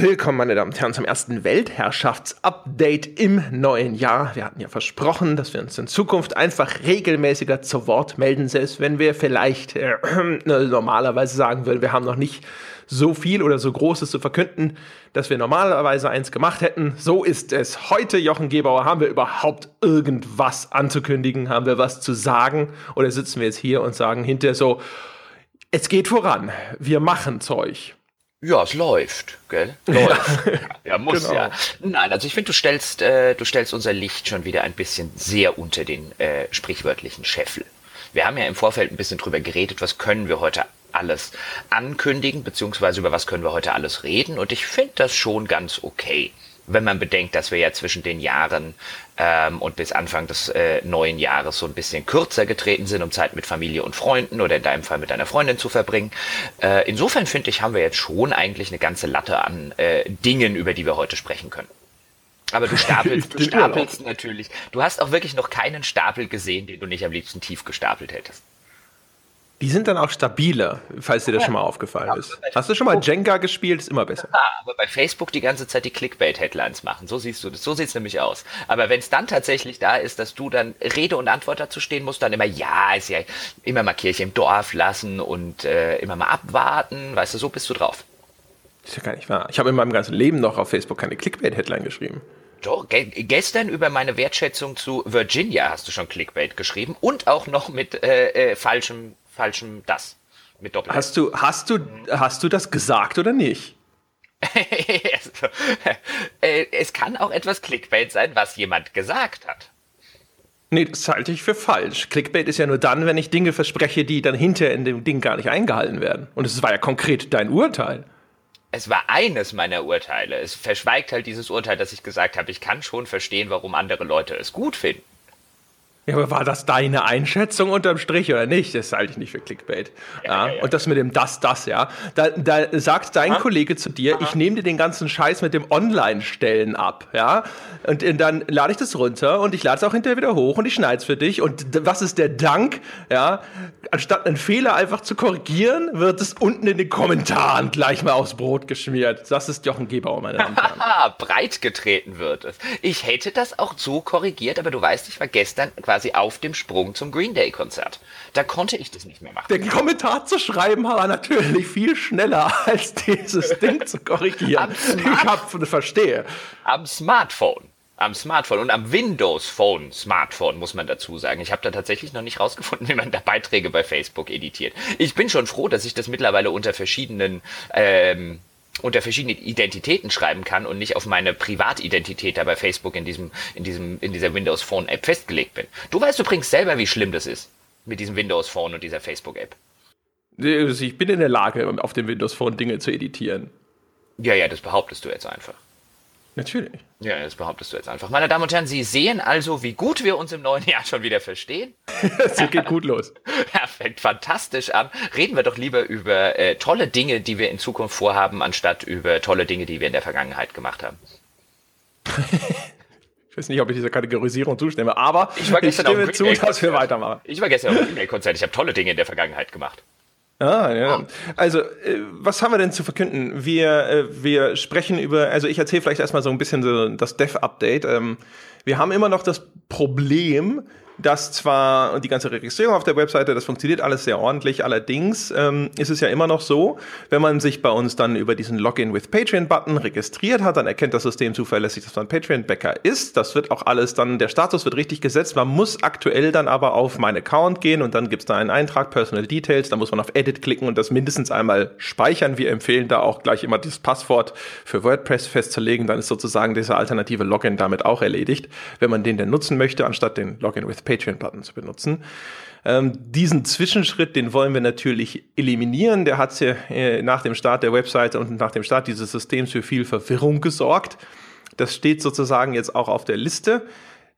Willkommen, meine Damen und Herren, zum ersten Weltherrschaftsupdate im neuen Jahr. Wir hatten ja versprochen, dass wir uns in Zukunft einfach regelmäßiger zu Wort melden, selbst wenn wir vielleicht äh, normalerweise sagen würden, wir haben noch nicht so viel oder so Großes zu verkünden, dass wir normalerweise eins gemacht hätten. So ist es. Heute, Jochen Gebauer, haben wir überhaupt irgendwas anzukündigen? Haben wir was zu sagen? Oder sitzen wir jetzt hier und sagen hinterher so, es geht voran, wir machen Zeug. Ja, es läuft, gell? Läuft. ja, muss genau. ja. Nein, also ich finde, du stellst, äh, du stellst unser Licht schon wieder ein bisschen sehr unter den äh, sprichwörtlichen Scheffel. Wir haben ja im Vorfeld ein bisschen drüber geredet, was können wir heute alles ankündigen, beziehungsweise über was können wir heute alles reden. Und ich finde das schon ganz okay wenn man bedenkt, dass wir ja zwischen den Jahren ähm, und bis Anfang des äh, neuen Jahres so ein bisschen kürzer getreten sind, um Zeit mit Familie und Freunden oder in deinem Fall mit deiner Freundin zu verbringen. Äh, insofern finde ich, haben wir jetzt schon eigentlich eine ganze Latte an äh, Dingen, über die wir heute sprechen können. Aber du stapelst, du stapelst natürlich. Du hast auch wirklich noch keinen Stapel gesehen, den du nicht am liebsten tief gestapelt hättest. Die sind dann auch stabiler, falls dir das ja. schon mal aufgefallen ist. Hast du schon mal Jenga gespielt? Ist immer besser. Ja, aber bei Facebook die ganze Zeit die Clickbait-Headlines machen. So siehst du das. So sieht es nämlich aus. Aber wenn es dann tatsächlich da ist, dass du dann Rede und Antwort dazu stehen musst, dann immer, ja, ist ja immer mal Kirche im Dorf lassen und äh, immer mal abwarten. Weißt du, so bist du drauf. ist ja gar nicht wahr. Ich habe in meinem ganzen Leben noch auf Facebook keine Clickbait-Headline geschrieben. Doch, ge gestern über meine Wertschätzung zu Virginia hast du schon Clickbait geschrieben und auch noch mit äh, äh, falschem falschem das mit Doppel. Hast du, hast du, hast du das gesagt oder nicht? Äh, es kann auch etwas Clickbait sein, was jemand gesagt hat. Nee, das halte ich für falsch. Clickbait ist ja nur dann, wenn ich Dinge verspreche, die dann hinterher in dem Ding gar nicht eingehalten werden. Und es war ja konkret dein Urteil. Es war eines meiner Urteile. Es verschweigt halt dieses Urteil, dass ich gesagt habe, ich kann schon verstehen, warum andere Leute es gut finden. Ja, aber war das deine Einschätzung unterm Strich oder nicht? Das halte ich nicht für Clickbait. Ja, ja, ja. Und das mit dem das, das, ja. Da, da sagt dein Aha. Kollege zu dir, Aha. ich nehme dir den ganzen Scheiß mit dem Online-Stellen ab, ja. Und, und dann lade ich das runter und ich lade es auch hinterher wieder hoch und ich schneide es für dich. Und was ist der Dank, ja? Anstatt einen Fehler einfach zu korrigieren, wird es unten in den Kommentaren gleich mal aufs Brot geschmiert. Das ist Jochen Gebauer, meine Damen und Herren. Breit getreten wird es. Ich hätte das auch so korrigiert, aber du weißt, ich war gestern quasi quasi auf dem Sprung zum Green Day Konzert. Da konnte ich das nicht mehr machen. Den Kommentar zu schreiben war natürlich viel schneller als dieses Ding zu korrigieren. ich hab, verstehe. Am Smartphone am Smartphone und am Windows Phone Smartphone muss man dazu sagen. Ich habe da tatsächlich noch nicht rausgefunden, wie man da Beiträge bei Facebook editiert. Ich bin schon froh, dass ich das mittlerweile unter verschiedenen ähm, unter verschiedenen Identitäten schreiben kann und nicht auf meine Privatidentität da bei Facebook in diesem, in diesem, in dieser Windows Phone App festgelegt bin. Du weißt übrigens selber, wie schlimm das ist mit diesem Windows Phone und dieser Facebook App. Also ich bin in der Lage, auf dem Windows Phone Dinge zu editieren. Ja, ja, das behauptest du jetzt einfach. Natürlich. Ja, das behauptest du jetzt einfach. Meine Damen und Herren, Sie sehen also, wie gut wir uns im neuen Jahr schon wieder verstehen. Es geht gut los. Ja, fängt fantastisch an. Reden wir doch lieber über äh, tolle Dinge, die wir in Zukunft vorhaben, anstatt über tolle Dinge, die wir in der Vergangenheit gemacht haben. ich weiß nicht, ob ich dieser Kategorisierung zustimme, aber ich, ich stimme zu, dass wir weitermachen. Ich war gestern auf dem E-Mail-Konzert. Ich habe tolle Dinge in der Vergangenheit gemacht. Ah, ja. Also, äh, was haben wir denn zu verkünden? Wir, äh, wir sprechen über, also ich erzähle vielleicht erstmal so ein bisschen so das Dev-Update. Ähm, wir haben immer noch das Problem, dass zwar die ganze Registrierung auf der Webseite, das funktioniert alles sehr ordentlich, allerdings ähm, ist es ja immer noch so, wenn man sich bei uns dann über diesen Login with Patreon-Button registriert hat, dann erkennt das System zuverlässig, dass man Patreon-Bäcker ist. Das wird auch alles dann, der Status wird richtig gesetzt. Man muss aktuell dann aber auf mein Account gehen und dann gibt's da einen Eintrag, Personal Details, da muss man auf Edit klicken und das mindestens einmal speichern. Wir empfehlen da auch gleich immer dieses Passwort für WordPress festzulegen, dann ist sozusagen dieser alternative Login damit auch erledigt, wenn man den denn nutzen möchte, anstatt den Login with Patreon-Button zu benutzen. Ähm, diesen Zwischenschritt, den wollen wir natürlich eliminieren. Der hat ja äh, nach dem Start der Webseite und nach dem Start dieses Systems für viel Verwirrung gesorgt. Das steht sozusagen jetzt auch auf der Liste.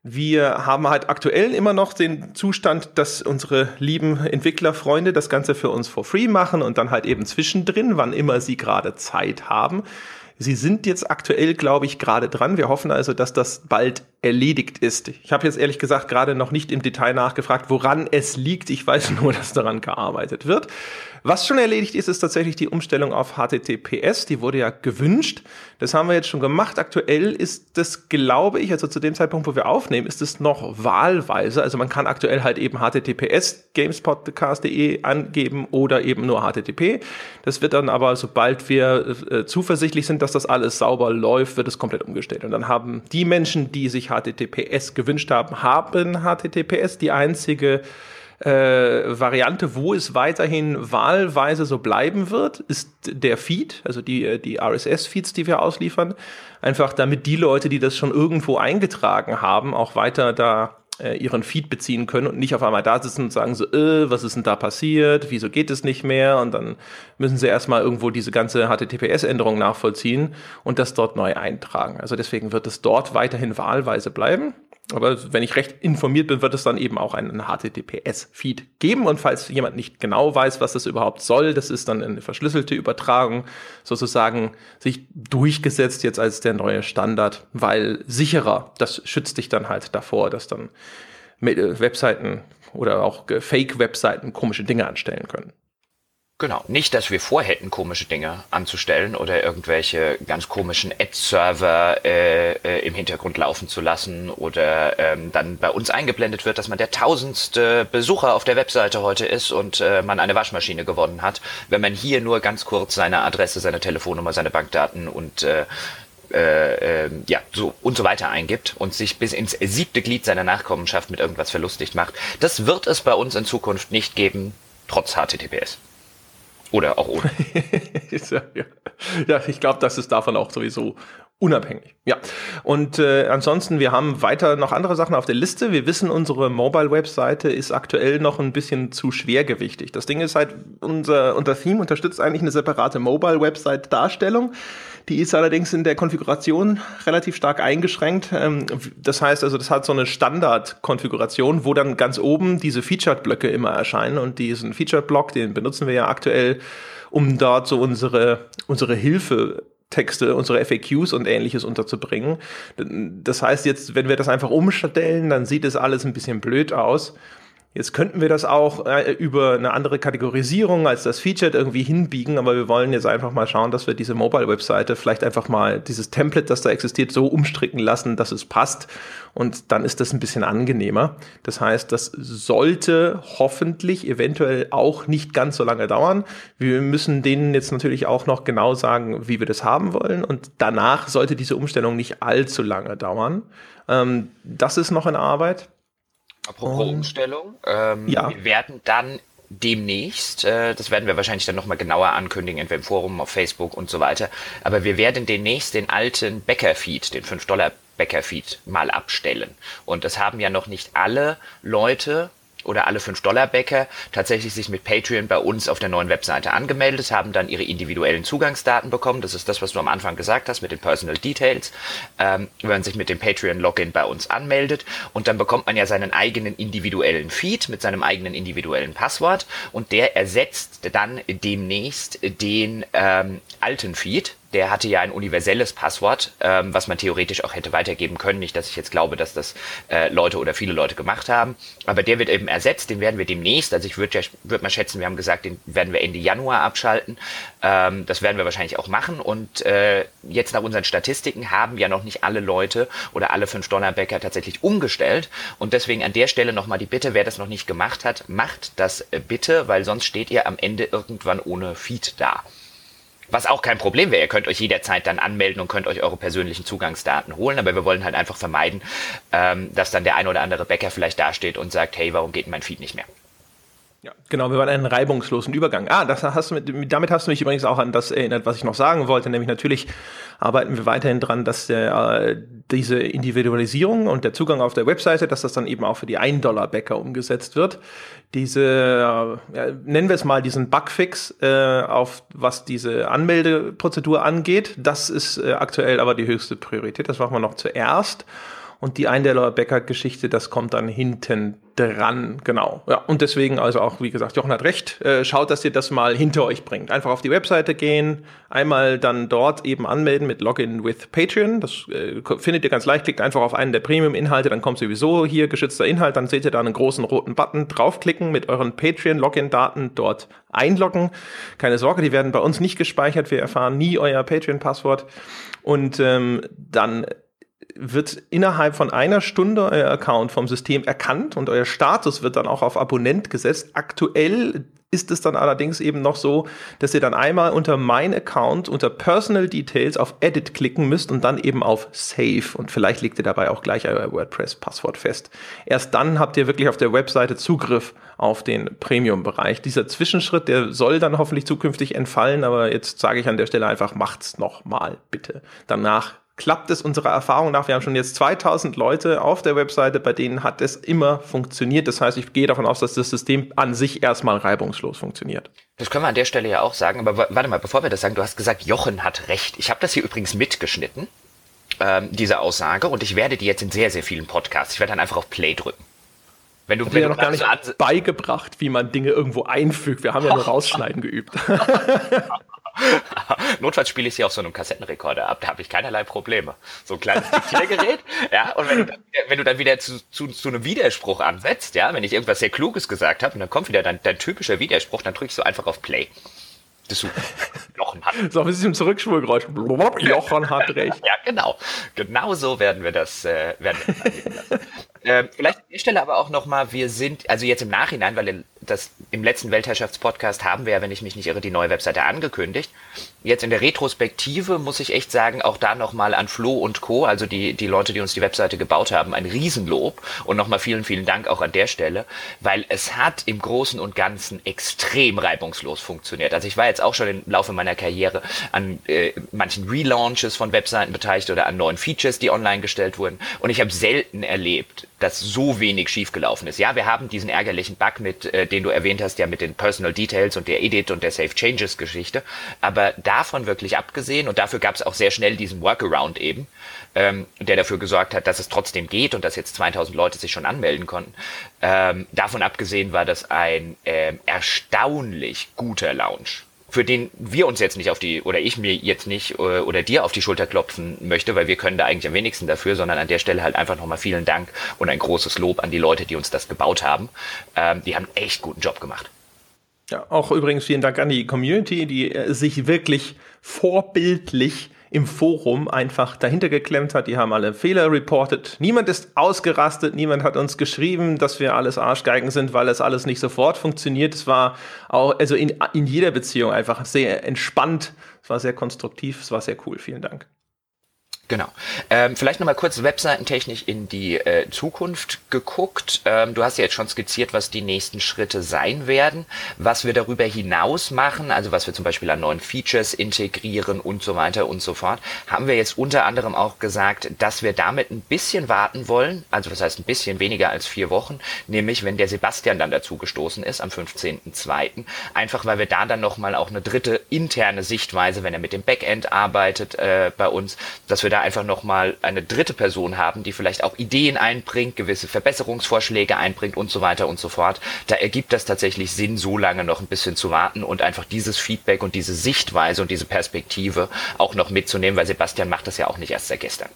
Wir haben halt aktuell immer noch den Zustand, dass unsere lieben Entwicklerfreunde das Ganze für uns for free machen und dann halt eben zwischendrin, wann immer sie gerade Zeit haben, Sie sind jetzt aktuell, glaube ich, gerade dran. Wir hoffen also, dass das bald erledigt ist. Ich habe jetzt ehrlich gesagt gerade noch nicht im Detail nachgefragt, woran es liegt. Ich weiß nur, dass daran gearbeitet wird. Was schon erledigt ist, ist tatsächlich die Umstellung auf HTTPS. Die wurde ja gewünscht. Das haben wir jetzt schon gemacht. Aktuell ist das, glaube ich, also zu dem Zeitpunkt, wo wir aufnehmen, ist es noch wahlweise. Also man kann aktuell halt eben HTTPS gamespodcast.de angeben oder eben nur HTTP. Das wird dann aber, sobald wir äh, zuversichtlich sind, dass das alles sauber läuft, wird es komplett umgestellt. Und dann haben die Menschen, die sich HTTPS gewünscht haben, haben HTTPS. Die einzige Variante, wo es weiterhin wahlweise so bleiben wird, ist der Feed, also die, äh, die RSS-Feeds, die wir ausliefern. Einfach damit die Leute, die das schon irgendwo eingetragen haben, auch weiter da äh, ihren Feed beziehen können und nicht auf einmal da sitzen und sagen so, äh, was ist denn da passiert, wieso geht es nicht mehr und dann müssen sie erstmal irgendwo diese ganze HTTPS-Änderung nachvollziehen und das dort neu eintragen. Also deswegen wird es dort weiterhin wahlweise bleiben. Aber wenn ich recht informiert bin, wird es dann eben auch einen HTTPS-Feed geben. Und falls jemand nicht genau weiß, was das überhaupt soll, das ist dann eine verschlüsselte Übertragung, sozusagen sich durchgesetzt jetzt als der neue Standard, weil sicherer, das schützt dich dann halt davor, dass dann Webseiten oder auch Fake-Webseiten komische Dinge anstellen können. Genau. Nicht, dass wir vorhätten, komische Dinge anzustellen oder irgendwelche ganz komischen Ad-Server äh, äh, im Hintergrund laufen zu lassen oder ähm, dann bei uns eingeblendet wird, dass man der tausendste Besucher auf der Webseite heute ist und äh, man eine Waschmaschine gewonnen hat, wenn man hier nur ganz kurz seine Adresse, seine Telefonnummer, seine Bankdaten und äh, äh, äh, ja, so und so weiter eingibt und sich bis ins siebte Glied seiner Nachkommenschaft mit irgendwas verlustig macht. Das wird es bei uns in Zukunft nicht geben, trotz HTTPS. Oder auch ohne. ja, ich glaube, das ist davon auch sowieso unabhängig. Ja. Und äh, ansonsten, wir haben weiter noch andere Sachen auf der Liste. Wir wissen, unsere Mobile-Webseite ist aktuell noch ein bisschen zu schwergewichtig. Das Ding ist halt, unser, unser Theme unterstützt eigentlich eine separate Mobile-Website-Darstellung. Die ist allerdings in der Konfiguration relativ stark eingeschränkt. Ähm, das heißt also, das hat so eine Standard-Konfiguration, wo dann ganz oben diese Featured-Blöcke immer erscheinen. Und diesen Featured-Block, den benutzen wir ja aktuell, um dort so unsere, unsere Hilfe Texte, unsere FAQs und ähnliches unterzubringen. Das heißt jetzt, wenn wir das einfach umstellen, dann sieht es alles ein bisschen blöd aus. Jetzt könnten wir das auch äh, über eine andere Kategorisierung als das Featured irgendwie hinbiegen, aber wir wollen jetzt einfach mal schauen, dass wir diese Mobile-Webseite vielleicht einfach mal dieses Template, das da existiert, so umstricken lassen, dass es passt. Und dann ist das ein bisschen angenehmer. Das heißt, das sollte hoffentlich eventuell auch nicht ganz so lange dauern. Wir müssen denen jetzt natürlich auch noch genau sagen, wie wir das haben wollen. Und danach sollte diese Umstellung nicht allzu lange dauern. Ähm, das ist noch in Arbeit. Apropos um, Umstellung, ähm, ja. wir werden dann demnächst, äh, das werden wir wahrscheinlich dann nochmal genauer ankündigen, entweder im Forum, auf Facebook und so weiter, aber wir werden demnächst den alten Bäcker-Feed, den 5-Dollar Bäcker-Feed mal abstellen. Und das haben ja noch nicht alle Leute oder alle 5-Dollar-Bäcker tatsächlich sich mit Patreon bei uns auf der neuen Webseite angemeldet, haben dann ihre individuellen Zugangsdaten bekommen. Das ist das, was du am Anfang gesagt hast mit den Personal Details. Ähm, wenn man sich mit dem Patreon-Login bei uns anmeldet und dann bekommt man ja seinen eigenen individuellen Feed mit seinem eigenen individuellen Passwort und der ersetzt dann demnächst den ähm, alten Feed, der hatte ja ein universelles Passwort, ähm, was man theoretisch auch hätte weitergeben können. Nicht, dass ich jetzt glaube, dass das äh, Leute oder viele Leute gemacht haben. Aber der wird eben ersetzt, den werden wir demnächst, also ich würde ja, würd mal schätzen, wir haben gesagt, den werden wir Ende Januar abschalten. Ähm, das werden wir wahrscheinlich auch machen. Und äh, jetzt nach unseren Statistiken haben ja noch nicht alle Leute oder alle 5-Dollar-Bäcker tatsächlich umgestellt. Und deswegen an der Stelle nochmal die Bitte, wer das noch nicht gemacht hat, macht das äh, bitte, weil sonst steht ihr am Ende irgendwann ohne Feed da. Was auch kein Problem wäre. Ihr könnt euch jederzeit dann anmelden und könnt euch eure persönlichen Zugangsdaten holen. Aber wir wollen halt einfach vermeiden, ähm, dass dann der ein oder andere Bäcker vielleicht dasteht und sagt, hey, warum geht mein Feed nicht mehr? Ja, genau, wir wollen einen reibungslosen Übergang. Ah, das hast du mit, damit hast du mich übrigens auch an das erinnert, was ich noch sagen wollte, nämlich natürlich arbeiten wir weiterhin dran, dass der, äh, diese Individualisierung und der Zugang auf der Webseite, dass das dann eben auch für die 1-Dollar-Bäcker umgesetzt wird. Diese, äh, ja, nennen wir es mal diesen Bugfix, äh, auf was diese Anmeldeprozedur angeht, das ist äh, aktuell aber die höchste Priorität. Das machen wir noch zuerst. Und die Eindeller Becker Geschichte, das kommt dann hinten dran, genau. Ja, und deswegen also auch, wie gesagt, Jochen hat recht, äh, schaut, dass ihr das mal hinter euch bringt. Einfach auf die Webseite gehen, einmal dann dort eben anmelden mit Login with Patreon. Das äh, findet ihr ganz leicht, klickt einfach auf einen der Premium-Inhalte, dann kommt sowieso hier geschützter Inhalt, dann seht ihr da einen großen roten Button, draufklicken, mit euren Patreon-Login-Daten dort einloggen. Keine Sorge, die werden bei uns nicht gespeichert, wir erfahren nie euer Patreon-Passwort. Und ähm, dann wird innerhalb von einer Stunde euer Account vom System erkannt und euer Status wird dann auch auf Abonnent gesetzt. Aktuell ist es dann allerdings eben noch so, dass ihr dann einmal unter mein Account, unter Personal Details auf Edit klicken müsst und dann eben auf Save. Und vielleicht legt ihr dabei auch gleich euer WordPress-Passwort fest. Erst dann habt ihr wirklich auf der Webseite Zugriff auf den Premium-Bereich. Dieser Zwischenschritt, der soll dann hoffentlich zukünftig entfallen, aber jetzt sage ich an der Stelle einfach, macht's noch mal bitte. Danach klappt es unserer Erfahrung nach. Wir haben schon jetzt 2000 Leute auf der Webseite, bei denen hat es immer funktioniert. Das heißt, ich gehe davon aus, dass das System an sich erstmal reibungslos funktioniert. Das können wir an der Stelle ja auch sagen. Aber warte mal, bevor wir das sagen, du hast gesagt, Jochen hat recht. Ich habe das hier übrigens mitgeschnitten, ähm, diese Aussage, und ich werde die jetzt in sehr, sehr vielen Podcasts. Ich werde dann einfach auf Play drücken. Wenn du, wenn ja noch gar nicht beigebracht, wie man Dinge irgendwo einfügt. Wir haben ja nur rausschneiden geübt. Notfalls spiele ich sie auf so einem Kassettenrekorder ab, da habe ich keinerlei Probleme. So ein kleines Diktiergerät, ja, und wenn du dann, wenn du dann wieder zu, zu, zu einem Widerspruch ansetzt, ja, wenn ich irgendwas sehr Kluges gesagt habe und dann kommt wieder dein, dein typischer Widerspruch, dann drückst du einfach auf Play. Das ist super. Jochen hat. So ein bisschen Zurückschwulgeräusch. Jochen hat recht. Ja, genau. Genau so werden wir das, äh, werden wir das äh, vielleicht an der Stelle aber auch nochmal, wir sind, also jetzt im Nachhinein, weil das im letzten Weltherrschaftspodcast haben wir ja, wenn ich mich nicht irre, die neue Webseite angekündigt. Jetzt in der Retrospektive muss ich echt sagen, auch da nochmal an Flo und Co., also die, die Leute, die uns die Webseite gebaut haben, ein Riesenlob und nochmal vielen, vielen Dank auch an der Stelle, weil es hat im Großen und Ganzen extrem reibungslos funktioniert. Also ich war jetzt auch schon im Laufe meiner Karriere an äh, manchen Relaunches von Webseiten beteiligt oder an neuen Features, die online gestellt wurden und ich habe selten erlebt, dass so wenig schiefgelaufen ist. Ja, wir haben diesen ärgerlichen Bug mit, äh, den du erwähnt hast, ja mit den Personal Details und der Edit und der Save Changes Geschichte. Aber davon wirklich abgesehen, und dafür gab es auch sehr schnell diesen Workaround eben, ähm, der dafür gesorgt hat, dass es trotzdem geht und dass jetzt 2000 Leute sich schon anmelden konnten. Ähm, davon abgesehen war das ein ähm, erstaunlich guter Launch für den wir uns jetzt nicht auf die, oder ich mir jetzt nicht äh, oder dir auf die Schulter klopfen möchte, weil wir können da eigentlich am wenigsten dafür, sondern an der Stelle halt einfach nochmal vielen Dank und ein großes Lob an die Leute, die uns das gebaut haben. Ähm, die haben echt guten Job gemacht. Ja, auch übrigens vielen Dank an die Community, die äh, sich wirklich vorbildlich im Forum einfach dahinter geklemmt hat. Die haben alle Fehler reported. Niemand ist ausgerastet, niemand hat uns geschrieben, dass wir alles Arschgeigen sind, weil es alles nicht sofort funktioniert. Es war auch, also in, in jeder Beziehung einfach sehr entspannt. Es war sehr konstruktiv, es war sehr cool. Vielen Dank. Genau. Ähm, vielleicht nochmal kurz webseitentechnisch in die äh, Zukunft geguckt. Ähm, du hast ja jetzt schon skizziert, was die nächsten Schritte sein werden. Was wir darüber hinaus machen, also was wir zum Beispiel an neuen Features integrieren und so weiter und so fort, haben wir jetzt unter anderem auch gesagt, dass wir damit ein bisschen warten wollen. Also was heißt ein bisschen weniger als vier Wochen, nämlich wenn der Sebastian dann dazu gestoßen ist am 15.02. Einfach weil wir da dann nochmal auch eine dritte interne Sichtweise, wenn er mit dem Backend arbeitet äh, bei uns, dass wir da einfach nochmal eine dritte Person haben, die vielleicht auch Ideen einbringt, gewisse Verbesserungsvorschläge einbringt und so weiter und so fort. Da ergibt das tatsächlich Sinn, so lange noch ein bisschen zu warten und einfach dieses Feedback und diese Sichtweise und diese Perspektive auch noch mitzunehmen, weil Sebastian macht das ja auch nicht erst seit gestern.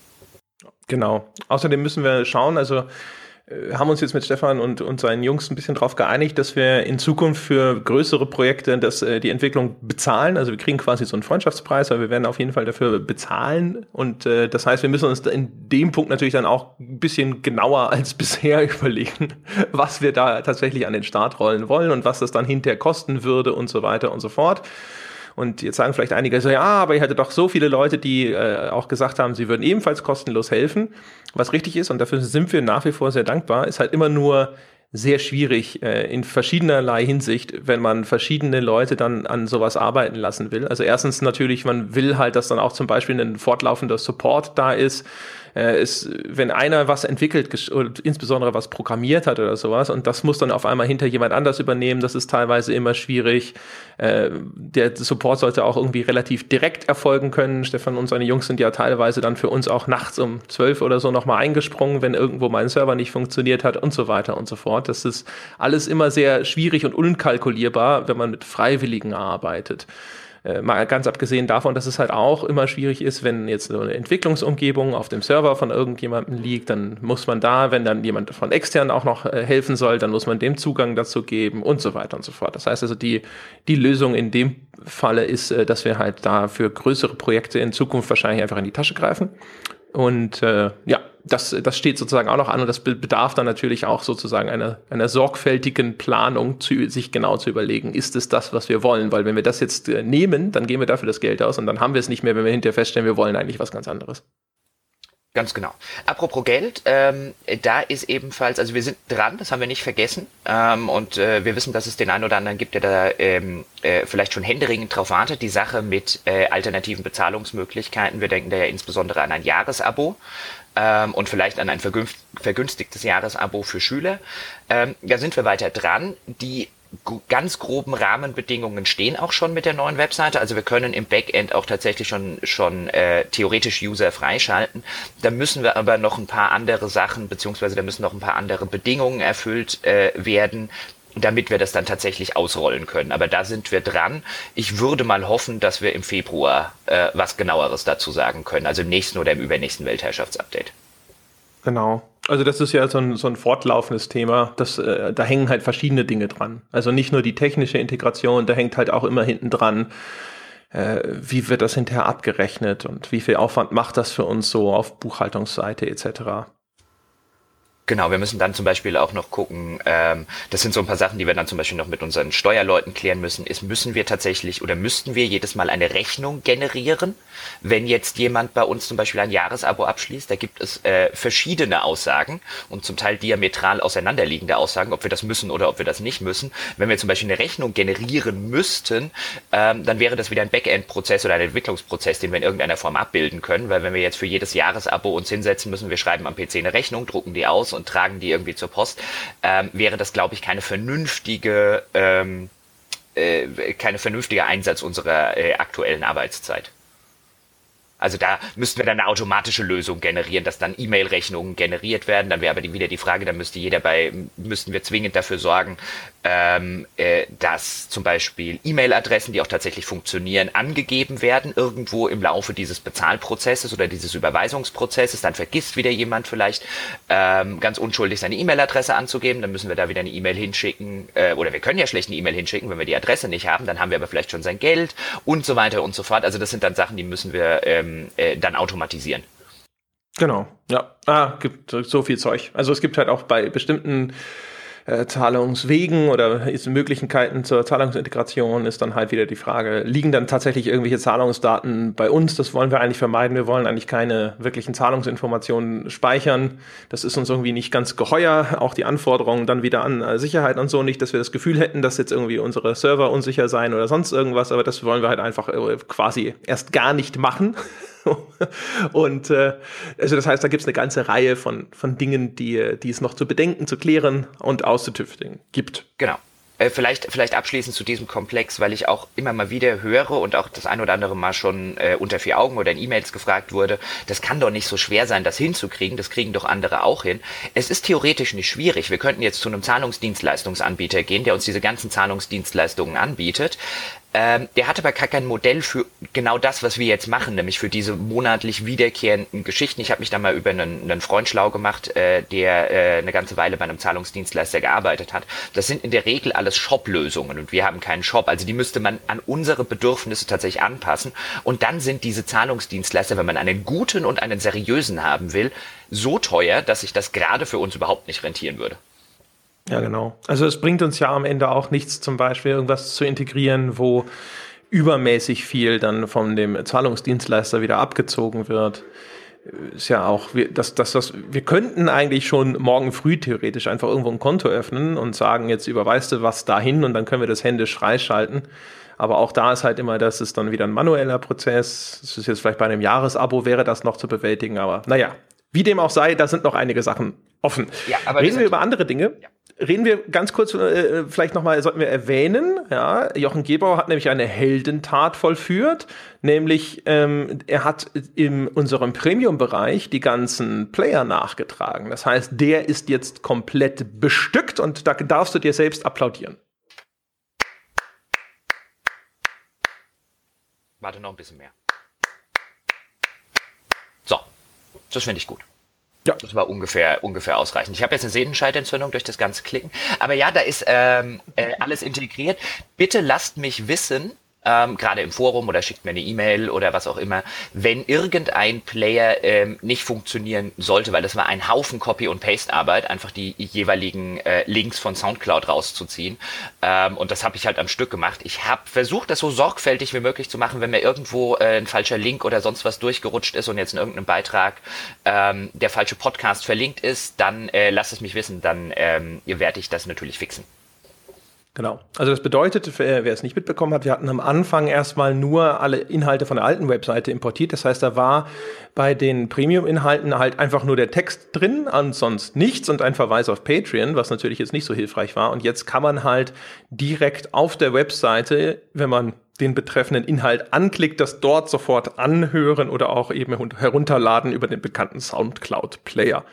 Genau. Außerdem müssen wir schauen, also haben uns jetzt mit Stefan und, und seinen Jungs ein bisschen darauf geeinigt, dass wir in Zukunft für größere Projekte das, äh, die Entwicklung bezahlen. Also wir kriegen quasi so einen Freundschaftspreis, aber wir werden auf jeden Fall dafür bezahlen. Und äh, das heißt, wir müssen uns in dem Punkt natürlich dann auch ein bisschen genauer als bisher überlegen, was wir da tatsächlich an den Start rollen wollen und was das dann hinterher kosten würde und so weiter und so fort. Und jetzt sagen vielleicht einige so, ja, aber ihr hattet doch so viele Leute, die äh, auch gesagt haben, sie würden ebenfalls kostenlos helfen. Was richtig ist, und dafür sind wir nach wie vor sehr dankbar, ist halt immer nur sehr schwierig äh, in verschiedenerlei Hinsicht, wenn man verschiedene Leute dann an sowas arbeiten lassen will. Also erstens natürlich, man will halt, dass dann auch zum Beispiel ein fortlaufender Support da ist äh, ist, wenn einer was entwickelt oder insbesondere was programmiert hat oder sowas und das muss dann auf einmal hinter jemand anders übernehmen, das ist teilweise immer schwierig. Äh, der Support sollte auch irgendwie relativ direkt erfolgen können. Stefan und seine Jungs sind ja teilweise dann für uns auch nachts um zwölf oder so nochmal eingesprungen, wenn irgendwo mein Server nicht funktioniert hat und so weiter und so fort. Das ist alles immer sehr schwierig und unkalkulierbar, wenn man mit Freiwilligen arbeitet. Äh, mal ganz abgesehen davon, dass es halt auch immer schwierig ist, wenn jetzt so eine Entwicklungsumgebung auf dem Server von irgendjemandem liegt, dann muss man da, wenn dann jemand von extern auch noch äh, helfen soll, dann muss man dem Zugang dazu geben und so weiter und so fort. Das heißt also, die, die Lösung in dem Falle ist, äh, dass wir halt da für größere Projekte in Zukunft wahrscheinlich einfach in die Tasche greifen. Und äh, ja, das, das steht sozusagen auch noch an und das bedarf dann natürlich auch sozusagen einer, einer sorgfältigen Planung, zu, sich genau zu überlegen, ist es das, was wir wollen? Weil wenn wir das jetzt äh, nehmen, dann geben wir dafür das Geld aus und dann haben wir es nicht mehr, wenn wir hinterher feststellen, wir wollen eigentlich was ganz anderes. Ganz genau. Apropos Geld, ähm, da ist ebenfalls, also wir sind dran, das haben wir nicht vergessen. Ähm, und äh, wir wissen, dass es den einen oder anderen gibt, der da ähm, äh, vielleicht schon händeringend drauf wartet. Die Sache mit äh, alternativen Bezahlungsmöglichkeiten. Wir denken da ja insbesondere an ein Jahresabo ähm, und vielleicht an ein vergünstigtes Jahresabo für Schüler. Ähm, da sind wir weiter dran. Die ganz groben Rahmenbedingungen stehen auch schon mit der neuen Webseite. Also wir können im Backend auch tatsächlich schon, schon äh, theoretisch User freischalten. Da müssen wir aber noch ein paar andere Sachen, beziehungsweise da müssen noch ein paar andere Bedingungen erfüllt äh, werden, damit wir das dann tatsächlich ausrollen können. Aber da sind wir dran. Ich würde mal hoffen, dass wir im Februar äh, was genaueres dazu sagen können, also im nächsten oder im übernächsten Weltherrschaftsupdate. Genau. Also das ist ja so ein, so ein fortlaufendes Thema. Das, äh, da hängen halt verschiedene Dinge dran. Also nicht nur die technische Integration, da hängt halt auch immer hinten dran, äh, wie wird das hinterher abgerechnet und wie viel Aufwand macht das für uns so auf Buchhaltungsseite etc. Genau, wir müssen dann zum Beispiel auch noch gucken, ähm, das sind so ein paar Sachen, die wir dann zum Beispiel noch mit unseren Steuerleuten klären müssen, ist, müssen wir tatsächlich oder müssten wir jedes Mal eine Rechnung generieren, wenn jetzt jemand bei uns zum Beispiel ein Jahresabo abschließt, da gibt es äh, verschiedene Aussagen und zum Teil diametral auseinanderliegende Aussagen, ob wir das müssen oder ob wir das nicht müssen. Wenn wir zum Beispiel eine Rechnung generieren müssten, ähm, dann wäre das wieder ein Backend-Prozess oder ein Entwicklungsprozess, den wir in irgendeiner Form abbilden können, weil wenn wir jetzt für jedes Jahresabo uns hinsetzen müssen, wir schreiben am PC eine Rechnung, drucken die aus und tragen die irgendwie zur Post, ähm, wäre das, glaube ich, keine vernünftige, ähm, äh, keine vernünftige Einsatz unserer äh, aktuellen Arbeitszeit. Also da müssten wir dann eine automatische Lösung generieren, dass dann E-Mail-Rechnungen generiert werden. Dann wäre aber wieder die Frage, dann müsste jeder bei, müssten wir zwingend dafür sorgen, ähm, äh, dass zum Beispiel E-Mail-Adressen, die auch tatsächlich funktionieren, angegeben werden irgendwo im Laufe dieses Bezahlprozesses oder dieses Überweisungsprozesses. Dann vergisst wieder jemand vielleicht ähm, ganz unschuldig seine E-Mail-Adresse anzugeben. Dann müssen wir da wieder eine E-Mail hinschicken äh, oder wir können ja schlecht eine E-Mail hinschicken, wenn wir die Adresse nicht haben. Dann haben wir aber vielleicht schon sein Geld und so weiter und so fort. Also das sind dann Sachen, die müssen wir ähm, äh, dann automatisieren. Genau, ja. Ah, gibt so viel Zeug. Also es gibt halt auch bei bestimmten äh, Zahlungswegen oder Möglichkeiten zur Zahlungsintegration ist dann halt wieder die Frage, liegen dann tatsächlich irgendwelche Zahlungsdaten bei uns? Das wollen wir eigentlich vermeiden. Wir wollen eigentlich keine wirklichen Zahlungsinformationen speichern. Das ist uns irgendwie nicht ganz geheuer. Auch die Anforderungen dann wieder an äh, Sicherheit und so nicht, dass wir das Gefühl hätten, dass jetzt irgendwie unsere Server unsicher seien oder sonst irgendwas. Aber das wollen wir halt einfach äh, quasi erst gar nicht machen. und äh, also das heißt, da gibt es eine ganze Reihe von, von Dingen, die, die es noch zu bedenken, zu klären und auszutüfteln gibt. Genau. Äh, vielleicht, vielleicht abschließend zu diesem Komplex, weil ich auch immer mal wieder höre und auch das ein oder andere Mal schon äh, unter vier Augen oder in E-Mails gefragt wurde, das kann doch nicht so schwer sein, das hinzukriegen, das kriegen doch andere auch hin. Es ist theoretisch nicht schwierig. Wir könnten jetzt zu einem Zahlungsdienstleistungsanbieter gehen, der uns diese ganzen Zahlungsdienstleistungen anbietet. Ähm, der hat aber gar kein Modell für genau das, was wir jetzt machen, nämlich für diese monatlich wiederkehrenden Geschichten. Ich habe mich da mal über einen, einen Freund schlau gemacht, äh, der äh, eine ganze Weile bei einem Zahlungsdienstleister gearbeitet hat. Das sind in der Regel alles Shop-Lösungen und wir haben keinen Shop. Also die müsste man an unsere Bedürfnisse tatsächlich anpassen. Und dann sind diese Zahlungsdienstleister, wenn man einen guten und einen seriösen haben will, so teuer, dass sich das gerade für uns überhaupt nicht rentieren würde. Ja, genau. Also es bringt uns ja am Ende auch nichts, zum Beispiel irgendwas zu integrieren, wo übermäßig viel dann von dem Zahlungsdienstleister wieder abgezogen wird. Ist ja auch, dass das, das, wir könnten eigentlich schon morgen früh theoretisch einfach irgendwo ein Konto öffnen und sagen, jetzt überweist du was dahin und dann können wir das händisch freischalten. Aber auch da ist halt immer, das ist dann wieder ein manueller Prozess. Das ist jetzt vielleicht bei einem Jahresabo wäre das noch zu bewältigen, aber naja, Wie dem auch sei, da sind noch einige Sachen offen. Ja, aber Reden wir über andere Dinge. Ja. Reden wir ganz kurz, äh, vielleicht nochmal, sollten wir erwähnen, ja, Jochen Gebauer hat nämlich eine Heldentat vollführt, nämlich ähm, er hat in unserem Premium-Bereich die ganzen Player nachgetragen. Das heißt, der ist jetzt komplett bestückt und da darfst du dir selbst applaudieren. Warte noch ein bisschen mehr. So, das finde ich gut. Ja. Das war ungefähr, ungefähr ausreichend. Ich habe jetzt eine Sehnenscheidentzündung durch das ganze Klicken. Aber ja, da ist ähm, äh, alles integriert. Bitte lasst mich wissen, ähm, gerade im Forum oder schickt mir eine E-Mail oder was auch immer, wenn irgendein Player ähm, nicht funktionieren sollte, weil das war ein Haufen Copy- und Paste-Arbeit, einfach die jeweiligen äh, Links von Soundcloud rauszuziehen. Ähm, und das habe ich halt am Stück gemacht. Ich habe versucht, das so sorgfältig wie möglich zu machen, wenn mir irgendwo äh, ein falscher Link oder sonst was durchgerutscht ist und jetzt in irgendeinem Beitrag ähm, der falsche Podcast verlinkt ist, dann äh, lasst es mich wissen, dann ähm, werde ich das natürlich fixen. Genau. Also das bedeutet, wer es nicht mitbekommen hat, wir hatten am Anfang erstmal nur alle Inhalte von der alten Webseite importiert. Das heißt, da war bei den Premium-Inhalten halt einfach nur der Text drin, ansonsten nichts und ein Verweis auf Patreon, was natürlich jetzt nicht so hilfreich war. Und jetzt kann man halt direkt auf der Webseite, wenn man den betreffenden Inhalt anklickt, das dort sofort anhören oder auch eben herunterladen über den bekannten SoundCloud-Player.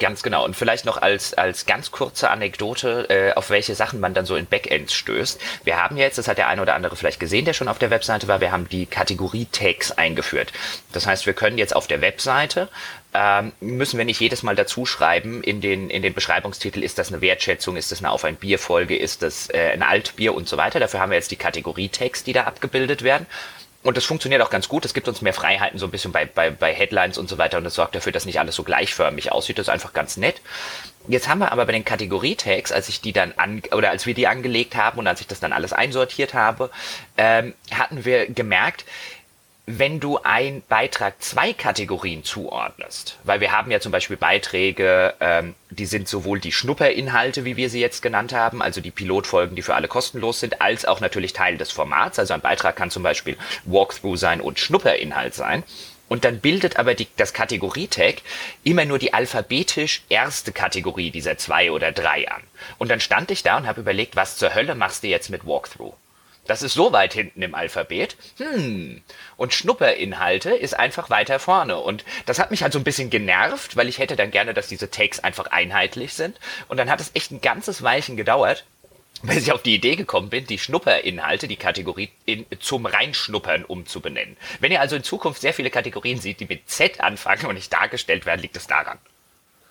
Ganz genau. Und vielleicht noch als, als ganz kurze Anekdote, äh, auf welche Sachen man dann so in Backends stößt. Wir haben jetzt, das hat der eine oder andere vielleicht gesehen, der schon auf der Webseite war, wir haben die Kategorie-Tags eingeführt. Das heißt, wir können jetzt auf der Webseite ähm, müssen wir nicht jedes Mal dazu schreiben in den, in den Beschreibungstitel, ist das eine Wertschätzung, ist das eine Auf ein Bier-Folge, ist das äh, ein Altbier und so weiter. Dafür haben wir jetzt die Kategorie-Tags, die da abgebildet werden. Und das funktioniert auch ganz gut. Es gibt uns mehr Freiheiten so ein bisschen bei, bei, bei Headlines und so weiter. Und das sorgt dafür, dass nicht alles so gleichförmig aussieht. Das ist einfach ganz nett. Jetzt haben wir aber bei den Kategorie-Tags, als ich die dann an, oder als wir die angelegt haben und als ich das dann alles einsortiert habe, ähm, hatten wir gemerkt, wenn du ein Beitrag zwei Kategorien zuordnest, weil wir haben ja zum Beispiel Beiträge, ähm, die sind sowohl die Schnupperinhalte, wie wir sie jetzt genannt haben, also die Pilotfolgen, die für alle kostenlos sind, als auch natürlich Teil des Formats. Also ein Beitrag kann zum Beispiel Walkthrough sein und Schnupperinhalt sein. Und dann bildet aber die, das Kategorietag immer nur die alphabetisch erste Kategorie dieser zwei oder drei an. Und dann stand ich da und habe überlegt, was zur Hölle machst du jetzt mit Walkthrough? Das ist so weit hinten im Alphabet. Hm. Und Schnupperinhalte ist einfach weiter vorne. Und das hat mich halt so ein bisschen genervt, weil ich hätte dann gerne, dass diese Takes einfach einheitlich sind. Und dann hat es echt ein ganzes Weilchen gedauert, bis ich auf die Idee gekommen bin, die Schnupperinhalte, die Kategorie in, zum Reinschnuppern umzubenennen. Wenn ihr also in Zukunft sehr viele Kategorien seht, die mit Z anfangen und nicht dargestellt werden, liegt es daran.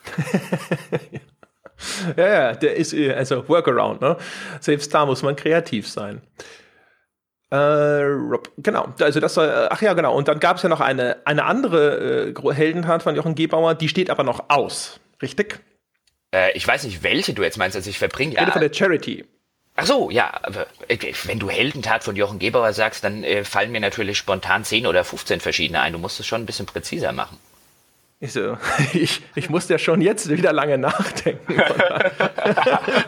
ja, ja, der ist äh, also Workaround, ne? Selbst da muss man kreativ sein. Äh, genau, also das soll, ach ja, genau. Und dann gab es ja noch eine, eine andere äh, Heldentat von Jochen Gebauer, die steht aber noch aus, richtig? Äh, ich weiß nicht, welche du jetzt meinst, also ich verbringe ja. von der Charity. Ach so, ja, äh, wenn du Heldentat von Jochen Gebauer sagst, dann äh, fallen mir natürlich spontan 10 oder 15 verschiedene ein. Du musst es schon ein bisschen präziser machen. Ich so, ich, ich muss ja schon jetzt wieder lange nachdenken.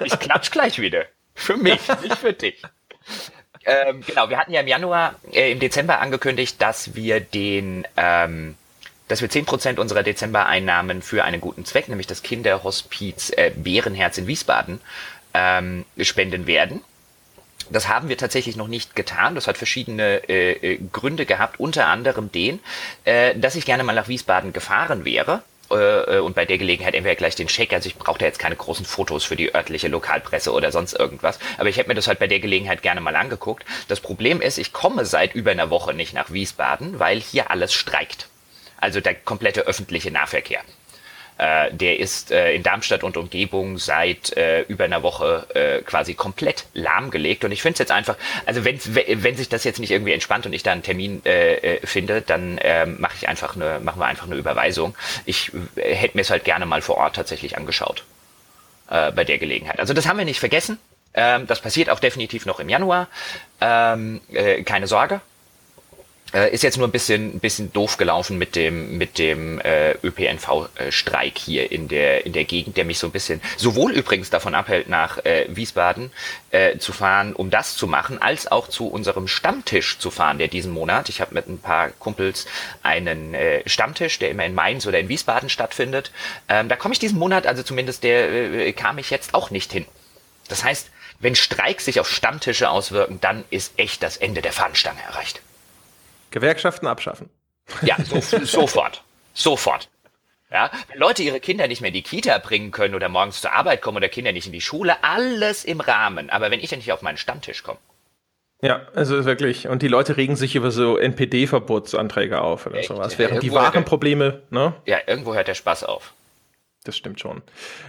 ich klatsch gleich wieder. Für mich, nicht für dich. Ähm, genau, wir hatten ja im Januar, äh, im Dezember angekündigt, dass wir den, ähm, dass wir zehn Prozent unserer Dezember-Einnahmen für einen guten Zweck, nämlich das Kinderhospiz äh, Bärenherz in Wiesbaden, ähm, spenden werden. Das haben wir tatsächlich noch nicht getan. Das hat verschiedene äh, äh Gründe gehabt, unter anderem den, äh, dass ich gerne mal nach Wiesbaden gefahren wäre äh, und bei der Gelegenheit entweder gleich den Check, also ich brauchte jetzt keine großen Fotos für die örtliche Lokalpresse oder sonst irgendwas, aber ich hätte mir das halt bei der Gelegenheit gerne mal angeguckt. Das Problem ist, ich komme seit über einer Woche nicht nach Wiesbaden, weil hier alles streikt. Also der komplette öffentliche Nahverkehr. Äh, der ist äh, in Darmstadt und Umgebung seit äh, über einer Woche äh, quasi komplett lahmgelegt. Und ich finde es jetzt einfach, also wenn, wenn sich das jetzt nicht irgendwie entspannt und ich da einen Termin äh, äh, finde, dann ähm, mache ich einfach eine, machen wir einfach eine Überweisung. Ich hätte mir es halt gerne mal vor Ort tatsächlich angeschaut bei der Gelegenheit. Also das haben wir nicht vergessen. Ähm, das passiert auch definitiv noch im Januar. Ähm, keine Sorge. Äh, ist jetzt nur ein bisschen, ein bisschen doof gelaufen mit dem, mit dem äh, ÖPNV-Streik hier in der, in der Gegend, der mich so ein bisschen, sowohl übrigens davon abhält, nach äh, Wiesbaden äh, zu fahren, um das zu machen, als auch zu unserem Stammtisch zu fahren, der diesen Monat, ich habe mit ein paar Kumpels einen äh, Stammtisch, der immer in Mainz oder in Wiesbaden stattfindet. Ähm, da komme ich diesen Monat, also zumindest der äh, kam ich jetzt auch nicht hin. Das heißt, wenn Streiks sich auf Stammtische auswirken, dann ist echt das Ende der Fahnenstange erreicht. Gewerkschaften abschaffen. Ja, so, sofort. Sofort. Ja, wenn Leute ihre Kinder nicht mehr in die Kita bringen können oder morgens zur Arbeit kommen oder Kinder nicht in die Schule, alles im Rahmen. Aber wenn ich ja nicht auf meinen Stammtisch komme. Ja, also wirklich. Und die Leute regen sich über so NPD-Verbotsanträge auf oder Echt? sowas. Während ja, die wahren der, Probleme, ne? Ja, irgendwo hört der Spaß auf. Das stimmt schon.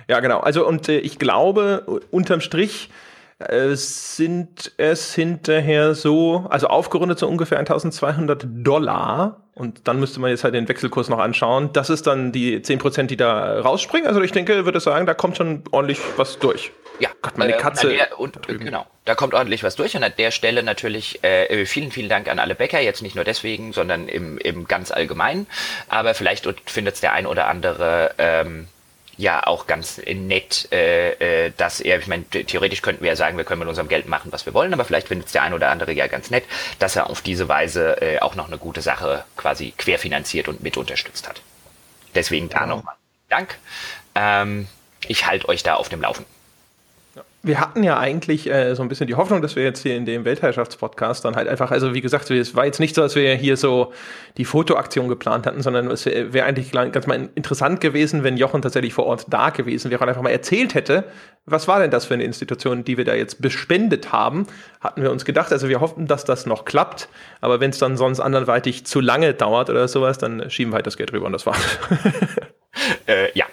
Ja, genau. Also, und äh, ich glaube, unterm Strich, sind es hinterher so, also aufgerundet so ungefähr 1200 Dollar. Und dann müsste man jetzt halt den Wechselkurs noch anschauen. Das ist dann die 10%, die da rausspringen. Also ich denke, würde sagen, da kommt schon ordentlich was durch. Ja, Gott, meine äh, Katze. Und, der, und genau, da kommt ordentlich was durch. Und an der Stelle natürlich äh, vielen, vielen Dank an alle Bäcker. Jetzt nicht nur deswegen, sondern im, im ganz allgemeinen. Aber vielleicht findet es der ein oder andere ähm, ja auch ganz nett, äh, äh, dass er, ich meine, theoretisch könnten wir ja sagen, wir können mit unserem Geld machen, was wir wollen, aber vielleicht findet es der ein oder andere ja ganz nett, dass er auf diese Weise äh, auch noch eine gute Sache quasi querfinanziert und mit unterstützt hat. Deswegen da genau. nochmal Dank. Ähm, ich halte euch da auf dem Laufen wir hatten ja eigentlich äh, so ein bisschen die Hoffnung, dass wir jetzt hier in dem Weltherrschaftspodcast dann halt einfach, also wie gesagt, es war jetzt nicht so, dass wir hier so die Fotoaktion geplant hatten, sondern es wäre wär eigentlich ganz mal interessant gewesen, wenn Jochen tatsächlich vor Ort da gewesen wäre und einfach mal erzählt hätte, was war denn das für eine Institution, die wir da jetzt bespendet haben, hatten wir uns gedacht. Also wir hoffen, dass das noch klappt, aber wenn es dann sonst anderweitig zu lange dauert oder sowas, dann schieben wir halt das Geld rüber und das war's. äh, ja,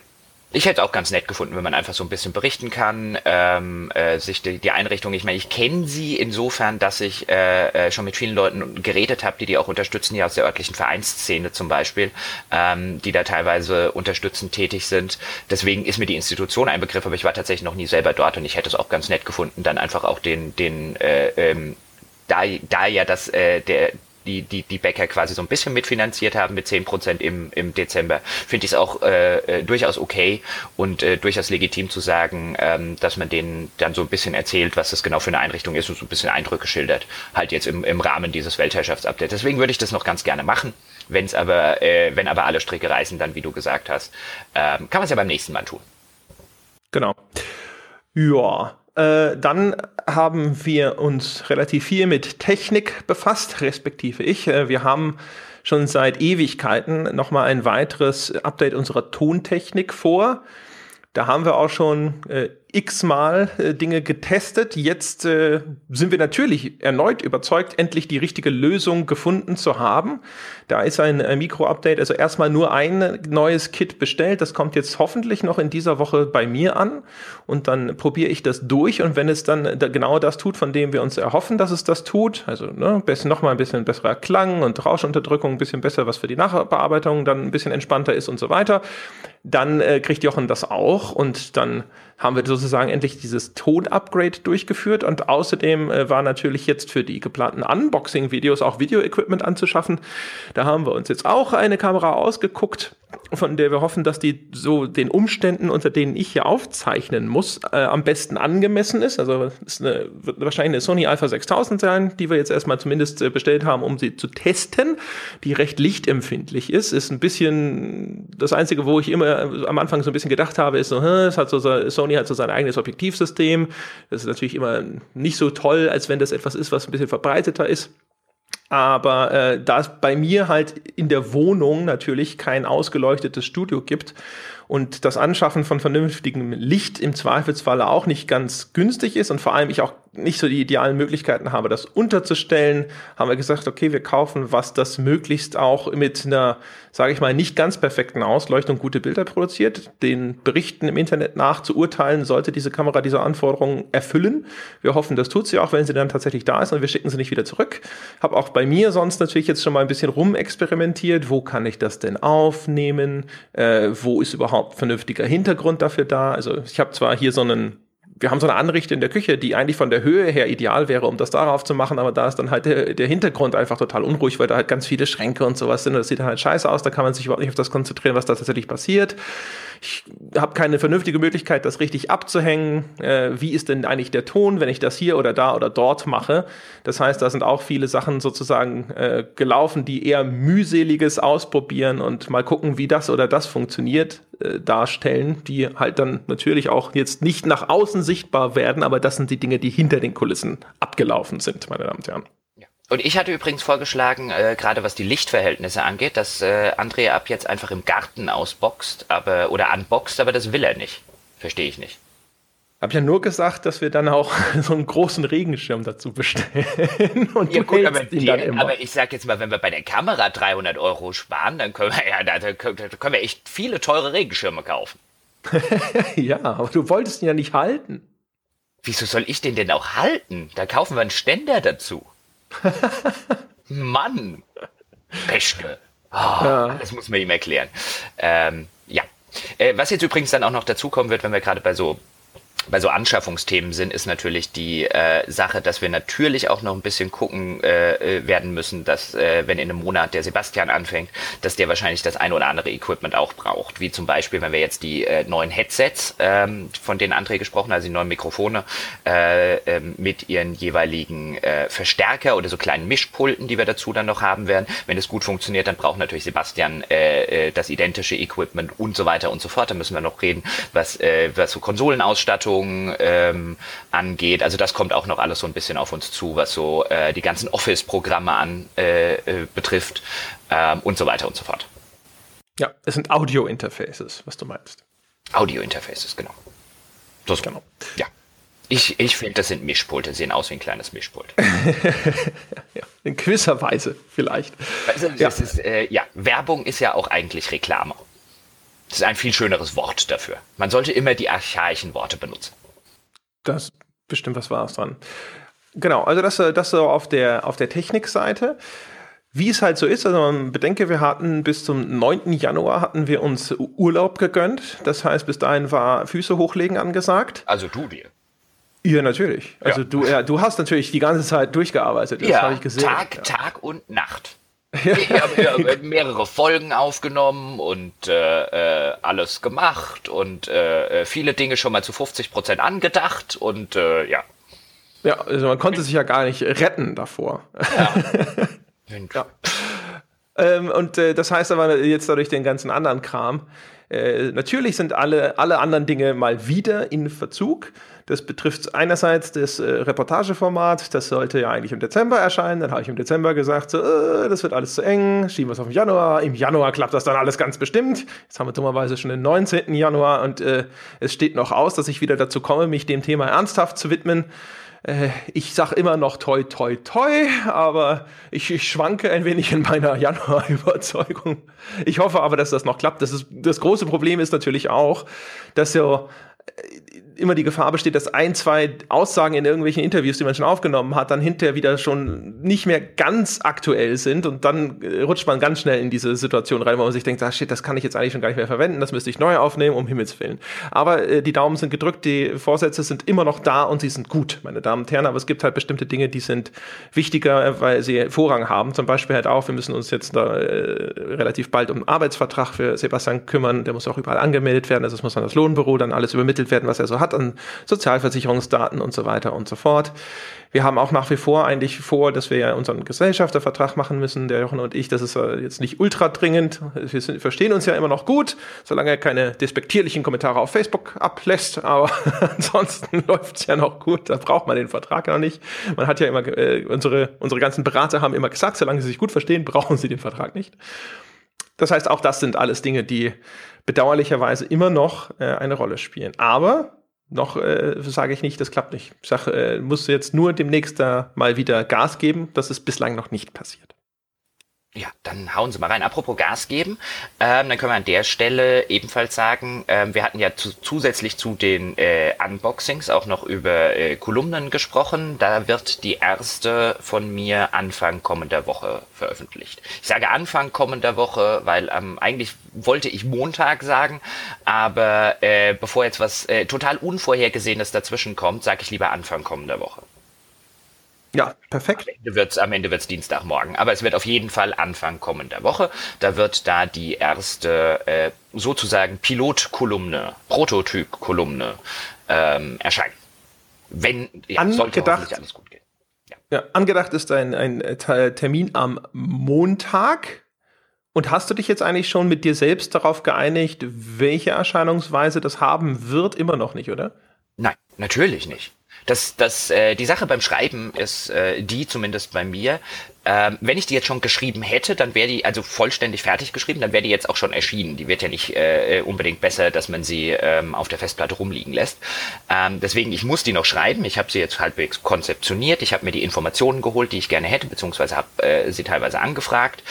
ich hätte auch ganz nett gefunden, wenn man einfach so ein bisschen berichten kann, ähm, äh, sich die, die Einrichtung, ich meine, ich kenne sie insofern, dass ich äh, äh, schon mit vielen Leuten geredet habe, die die auch unterstützen, hier aus der örtlichen Vereinsszene zum Beispiel, ähm, die da teilweise unterstützend tätig sind. Deswegen ist mir die Institution ein Begriff, aber ich war tatsächlich noch nie selber dort und ich hätte es auch ganz nett gefunden, dann einfach auch den, den äh, ähm, da, da ja das, äh, der, die, die, die Bäcker quasi so ein bisschen mitfinanziert haben mit 10% im, im Dezember, finde ich es auch äh, äh, durchaus okay und äh, durchaus legitim zu sagen, ähm, dass man denen dann so ein bisschen erzählt, was das genau für eine Einrichtung ist und so ein bisschen Eindrücke schildert, halt jetzt im, im Rahmen dieses Weltherrschaftsupdates. Deswegen würde ich das noch ganz gerne machen. Wenn's aber, äh, wenn aber alle Stricke reißen, dann wie du gesagt hast, ähm, kann man es ja beim nächsten Mal tun. Genau. Ja, äh, dann haben wir uns relativ viel mit Technik befasst, respektive ich. Äh, wir haben schon seit Ewigkeiten nochmal ein weiteres Update unserer Tontechnik vor. Da haben wir auch schon äh, x-mal äh, Dinge getestet. Jetzt äh, sind wir natürlich erneut überzeugt, endlich die richtige Lösung gefunden zu haben. Da ist ein äh, Mikro-Update, also erstmal nur ein neues Kit bestellt. Das kommt jetzt hoffentlich noch in dieser Woche bei mir an. Und dann probiere ich das durch. Und wenn es dann da genau das tut, von dem wir uns erhoffen, dass es das tut, also ne, noch mal ein bisschen besserer Klang und Rauschunterdrückung, ein bisschen besser, was für die Nachbearbeitung dann ein bisschen entspannter ist und so weiter, dann äh, kriegt Jochen das auch. Und dann haben wir sozusagen endlich dieses Ton-Upgrade durchgeführt und außerdem äh, war natürlich jetzt für die geplanten Unboxing-Videos auch Video-Equipment anzuschaffen. Da haben wir uns jetzt auch eine Kamera ausgeguckt, von der wir hoffen, dass die so den Umständen, unter denen ich hier aufzeichnen muss, äh, am besten angemessen ist. Also ist eine, wird wahrscheinlich eine Sony Alpha 6000 sein, die wir jetzt erstmal zumindest äh, bestellt haben, um sie zu testen, die recht lichtempfindlich ist. Ist ein bisschen das Einzige, wo ich immer am Anfang so ein bisschen gedacht habe, ist so, es hat so, Sony hat so sein eigenes Objektivsystem. Das ist natürlich immer nicht so toll, als wenn das etwas ist, was ein bisschen verbreiteter ist. Aber äh, da es bei mir halt in der Wohnung natürlich kein ausgeleuchtetes Studio gibt und das Anschaffen von vernünftigem Licht im Zweifelsfall auch nicht ganz günstig ist und vor allem ich auch nicht so die idealen Möglichkeiten habe, das unterzustellen, haben wir gesagt, okay, wir kaufen was, das möglichst auch mit einer, sage ich mal, nicht ganz perfekten Ausleuchtung gute Bilder produziert. Den Berichten im Internet nach zu urteilen, sollte diese Kamera diese Anforderungen erfüllen. Wir hoffen, das tut sie auch, wenn sie dann tatsächlich da ist und wir schicken sie nicht wieder zurück. Habe auch bei mir sonst natürlich jetzt schon mal ein bisschen rumexperimentiert. Wo kann ich das denn aufnehmen? Äh, wo ist überhaupt vernünftiger Hintergrund dafür da? Also ich habe zwar hier so einen wir haben so eine Anrichte in der Küche, die eigentlich von der Höhe her ideal wäre, um das darauf zu machen, aber da ist dann halt der, der Hintergrund einfach total unruhig, weil da halt ganz viele Schränke und sowas sind. Das sieht dann halt scheiße aus, da kann man sich überhaupt nicht auf das konzentrieren, was da tatsächlich passiert. Ich habe keine vernünftige Möglichkeit, das richtig abzuhängen. Äh, wie ist denn eigentlich der Ton, wenn ich das hier oder da oder dort mache? Das heißt, da sind auch viele Sachen sozusagen äh, gelaufen, die eher mühseliges Ausprobieren und mal gucken, wie das oder das funktioniert, äh, darstellen, die halt dann natürlich auch jetzt nicht nach außen sichtbar werden, aber das sind die Dinge, die hinter den Kulissen abgelaufen sind, meine Damen und Herren. Und ich hatte übrigens vorgeschlagen, äh, gerade was die Lichtverhältnisse angeht, dass äh, André ab jetzt einfach im Garten ausboxt, aber oder unboxt, aber das will er nicht. Verstehe ich nicht. Hab ja nur gesagt, dass wir dann auch so einen großen Regenschirm dazu bestellen und ja, gut, aber, die, aber, ich sag jetzt mal, wenn wir bei der Kamera 300 Euro sparen, dann können wir ja, da, können wir echt viele teure Regenschirme kaufen. ja, aber du wolltest ihn ja nicht halten. Wieso soll ich den denn auch halten? Da kaufen wir einen Ständer dazu. Mann! Peschke. Oh, ja. Das muss man ihm erklären. Ähm, ja. Äh, was jetzt übrigens dann auch noch dazukommen wird, wenn wir gerade bei so bei so Anschaffungsthemen sind, ist natürlich die äh, Sache, dass wir natürlich auch noch ein bisschen gucken äh, äh, werden müssen, dass äh, wenn in einem Monat der Sebastian anfängt, dass der wahrscheinlich das ein oder andere Equipment auch braucht. Wie zum Beispiel, wenn wir jetzt die äh, neuen Headsets, ähm, von denen André gesprochen hat, also die neuen Mikrofone äh, äh, mit ihren jeweiligen äh, Verstärker oder so kleinen Mischpulten, die wir dazu dann noch haben werden. Wenn es gut funktioniert, dann braucht natürlich Sebastian äh, äh, das identische Equipment und so weiter und so fort. Da müssen wir noch reden, was, äh, was so Konsolenausstattung Verwaltung ähm, angeht. Also das kommt auch noch alles so ein bisschen auf uns zu, was so äh, die ganzen Office-Programme an äh, äh, betrifft ähm, und so weiter und so fort. Ja, es sind Audio-Interfaces, was du meinst. Audio-Interfaces, genau. Das genau. Ja. Ich, ich finde, das sind Mischpulte, sehen aus wie ein kleines Mischpult. ja, in gewisser Weise vielleicht. Also, ja. Ist, äh, ja, Werbung ist ja auch eigentlich Reklame. Das ist ein viel schöneres Wort dafür. Man sollte immer die archaischen Worte benutzen. Das bestimmt was Wahres dran. Genau, also das, das so auf der, auf der Technikseite. Wie es halt so ist, also man bedenke, wir hatten bis zum 9. Januar hatten wir uns Urlaub gegönnt. Das heißt, bis dahin war Füße hochlegen angesagt. Also du dir. Ja, natürlich. Also ja. du, ja, du hast natürlich die ganze Zeit durchgearbeitet. Das ja, habe ich gesehen. Tag, ja. Tag und Nacht. Ich habe mehrere Folgen aufgenommen und äh, äh, alles gemacht und äh, äh viele Dinge schon mal zu 50 Prozent angedacht und äh, ja. Ja, also man konnte sich ja gar nicht retten davor. Ja. ja. Ähm, und äh, das heißt aber jetzt dadurch den ganzen anderen Kram. Äh, natürlich sind alle, alle anderen Dinge mal wieder in Verzug. Das betrifft einerseits das äh, Reportageformat, das sollte ja eigentlich im Dezember erscheinen. Dann habe ich im Dezember gesagt, so, äh, das wird alles zu eng, schieben wir es auf den Januar. Im Januar klappt das dann alles ganz bestimmt. Jetzt haben wir dummerweise schon den 19. Januar und äh, es steht noch aus, dass ich wieder dazu komme, mich dem Thema ernsthaft zu widmen. Äh, ich sage immer noch toi, toi, toi, aber ich, ich schwanke ein wenig in meiner Januar-Überzeugung. Ich hoffe aber, dass das noch klappt. Das, ist, das große Problem ist natürlich auch, dass so immer die Gefahr besteht, dass ein, zwei Aussagen in irgendwelchen Interviews, die man schon aufgenommen hat, dann hinterher wieder schon nicht mehr ganz aktuell sind und dann äh, rutscht man ganz schnell in diese Situation rein, wo man sich denkt, ah shit, das kann ich jetzt eigentlich schon gar nicht mehr verwenden, das müsste ich neu aufnehmen, um Himmels Willen. Aber äh, die Daumen sind gedrückt, die Vorsätze sind immer noch da und sie sind gut, meine Damen und Herren, aber es gibt halt bestimmte Dinge, die sind wichtiger, weil sie Vorrang haben. Zum Beispiel halt auch, wir müssen uns jetzt da äh, relativ bald um einen Arbeitsvertrag für Sebastian kümmern, der muss auch überall angemeldet werden, also es muss an das Lohnbüro dann alles übermittelt werden, was er so hat an Sozialversicherungsdaten und so weiter und so fort. Wir haben auch nach wie vor eigentlich vor, dass wir ja unseren Gesellschaftervertrag machen müssen, der Jochen und ich. Das ist jetzt nicht ultra dringend. Wir sind, verstehen uns ja immer noch gut, solange er keine despektierlichen Kommentare auf Facebook ablässt. Aber ansonsten läuft es ja noch gut. Da braucht man den Vertrag noch nicht. Man hat ja immer, äh, unsere, unsere ganzen Berater haben immer gesagt, solange sie sich gut verstehen, brauchen sie den Vertrag nicht. Das heißt, auch das sind alles Dinge, die bedauerlicherweise immer noch äh, eine Rolle spielen. Aber noch äh, sage ich nicht, das klappt nicht. Ich sage, äh, muss jetzt nur demnächst da mal wieder Gas geben. Das ist bislang noch nicht passiert. Ja, dann hauen Sie mal rein. Apropos Gas geben, ähm, dann können wir an der Stelle ebenfalls sagen, ähm, wir hatten ja zu, zusätzlich zu den äh, Unboxings auch noch über äh, Kolumnen gesprochen. Da wird die erste von mir Anfang kommender Woche veröffentlicht. Ich sage Anfang kommender Woche, weil ähm, eigentlich wollte ich Montag sagen, aber äh, bevor jetzt was äh, total Unvorhergesehenes dazwischen kommt, sage ich lieber Anfang kommender Woche. Ja, perfekt. Am Ende wird's, am Ende wird's Dienstagmorgen. Aber es wird auf jeden Fall Anfang kommender Woche. Da wird da die erste äh, sozusagen Pilotkolumne, Prototypkolumne ähm, erscheinen. Wenn ja, angedacht, alles gut gehen. Ja. ja. angedacht ist ein, ein Termin am Montag. Und hast du dich jetzt eigentlich schon mit dir selbst darauf geeinigt, welche Erscheinungsweise das haben wird? Immer noch nicht, oder? Nein, natürlich nicht. Das, das, äh, die Sache beim Schreiben ist äh, die, zumindest bei mir, ähm, wenn ich die jetzt schon geschrieben hätte, dann wäre die, also vollständig fertig geschrieben, dann wäre die jetzt auch schon erschienen. Die wird ja nicht äh, unbedingt besser, dass man sie ähm, auf der Festplatte rumliegen lässt. Ähm, deswegen, ich muss die noch schreiben. Ich habe sie jetzt halbwegs konzeptioniert. Ich habe mir die Informationen geholt, die ich gerne hätte, beziehungsweise habe äh, sie teilweise angefragt.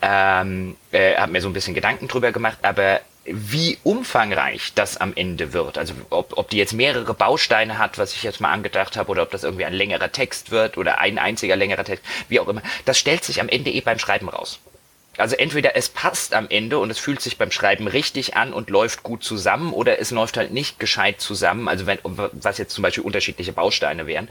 Ähm, äh, habe mir so ein bisschen Gedanken drüber gemacht, aber wie umfangreich das am Ende wird. Also ob, ob die jetzt mehrere Bausteine hat, was ich jetzt mal angedacht habe, oder ob das irgendwie ein längerer Text wird oder ein einziger längerer Text, wie auch immer. Das stellt sich am Ende eh beim Schreiben raus. Also entweder es passt am Ende und es fühlt sich beim Schreiben richtig an und läuft gut zusammen oder es läuft halt nicht gescheit zusammen, also wenn, was jetzt zum Beispiel unterschiedliche Bausteine wären.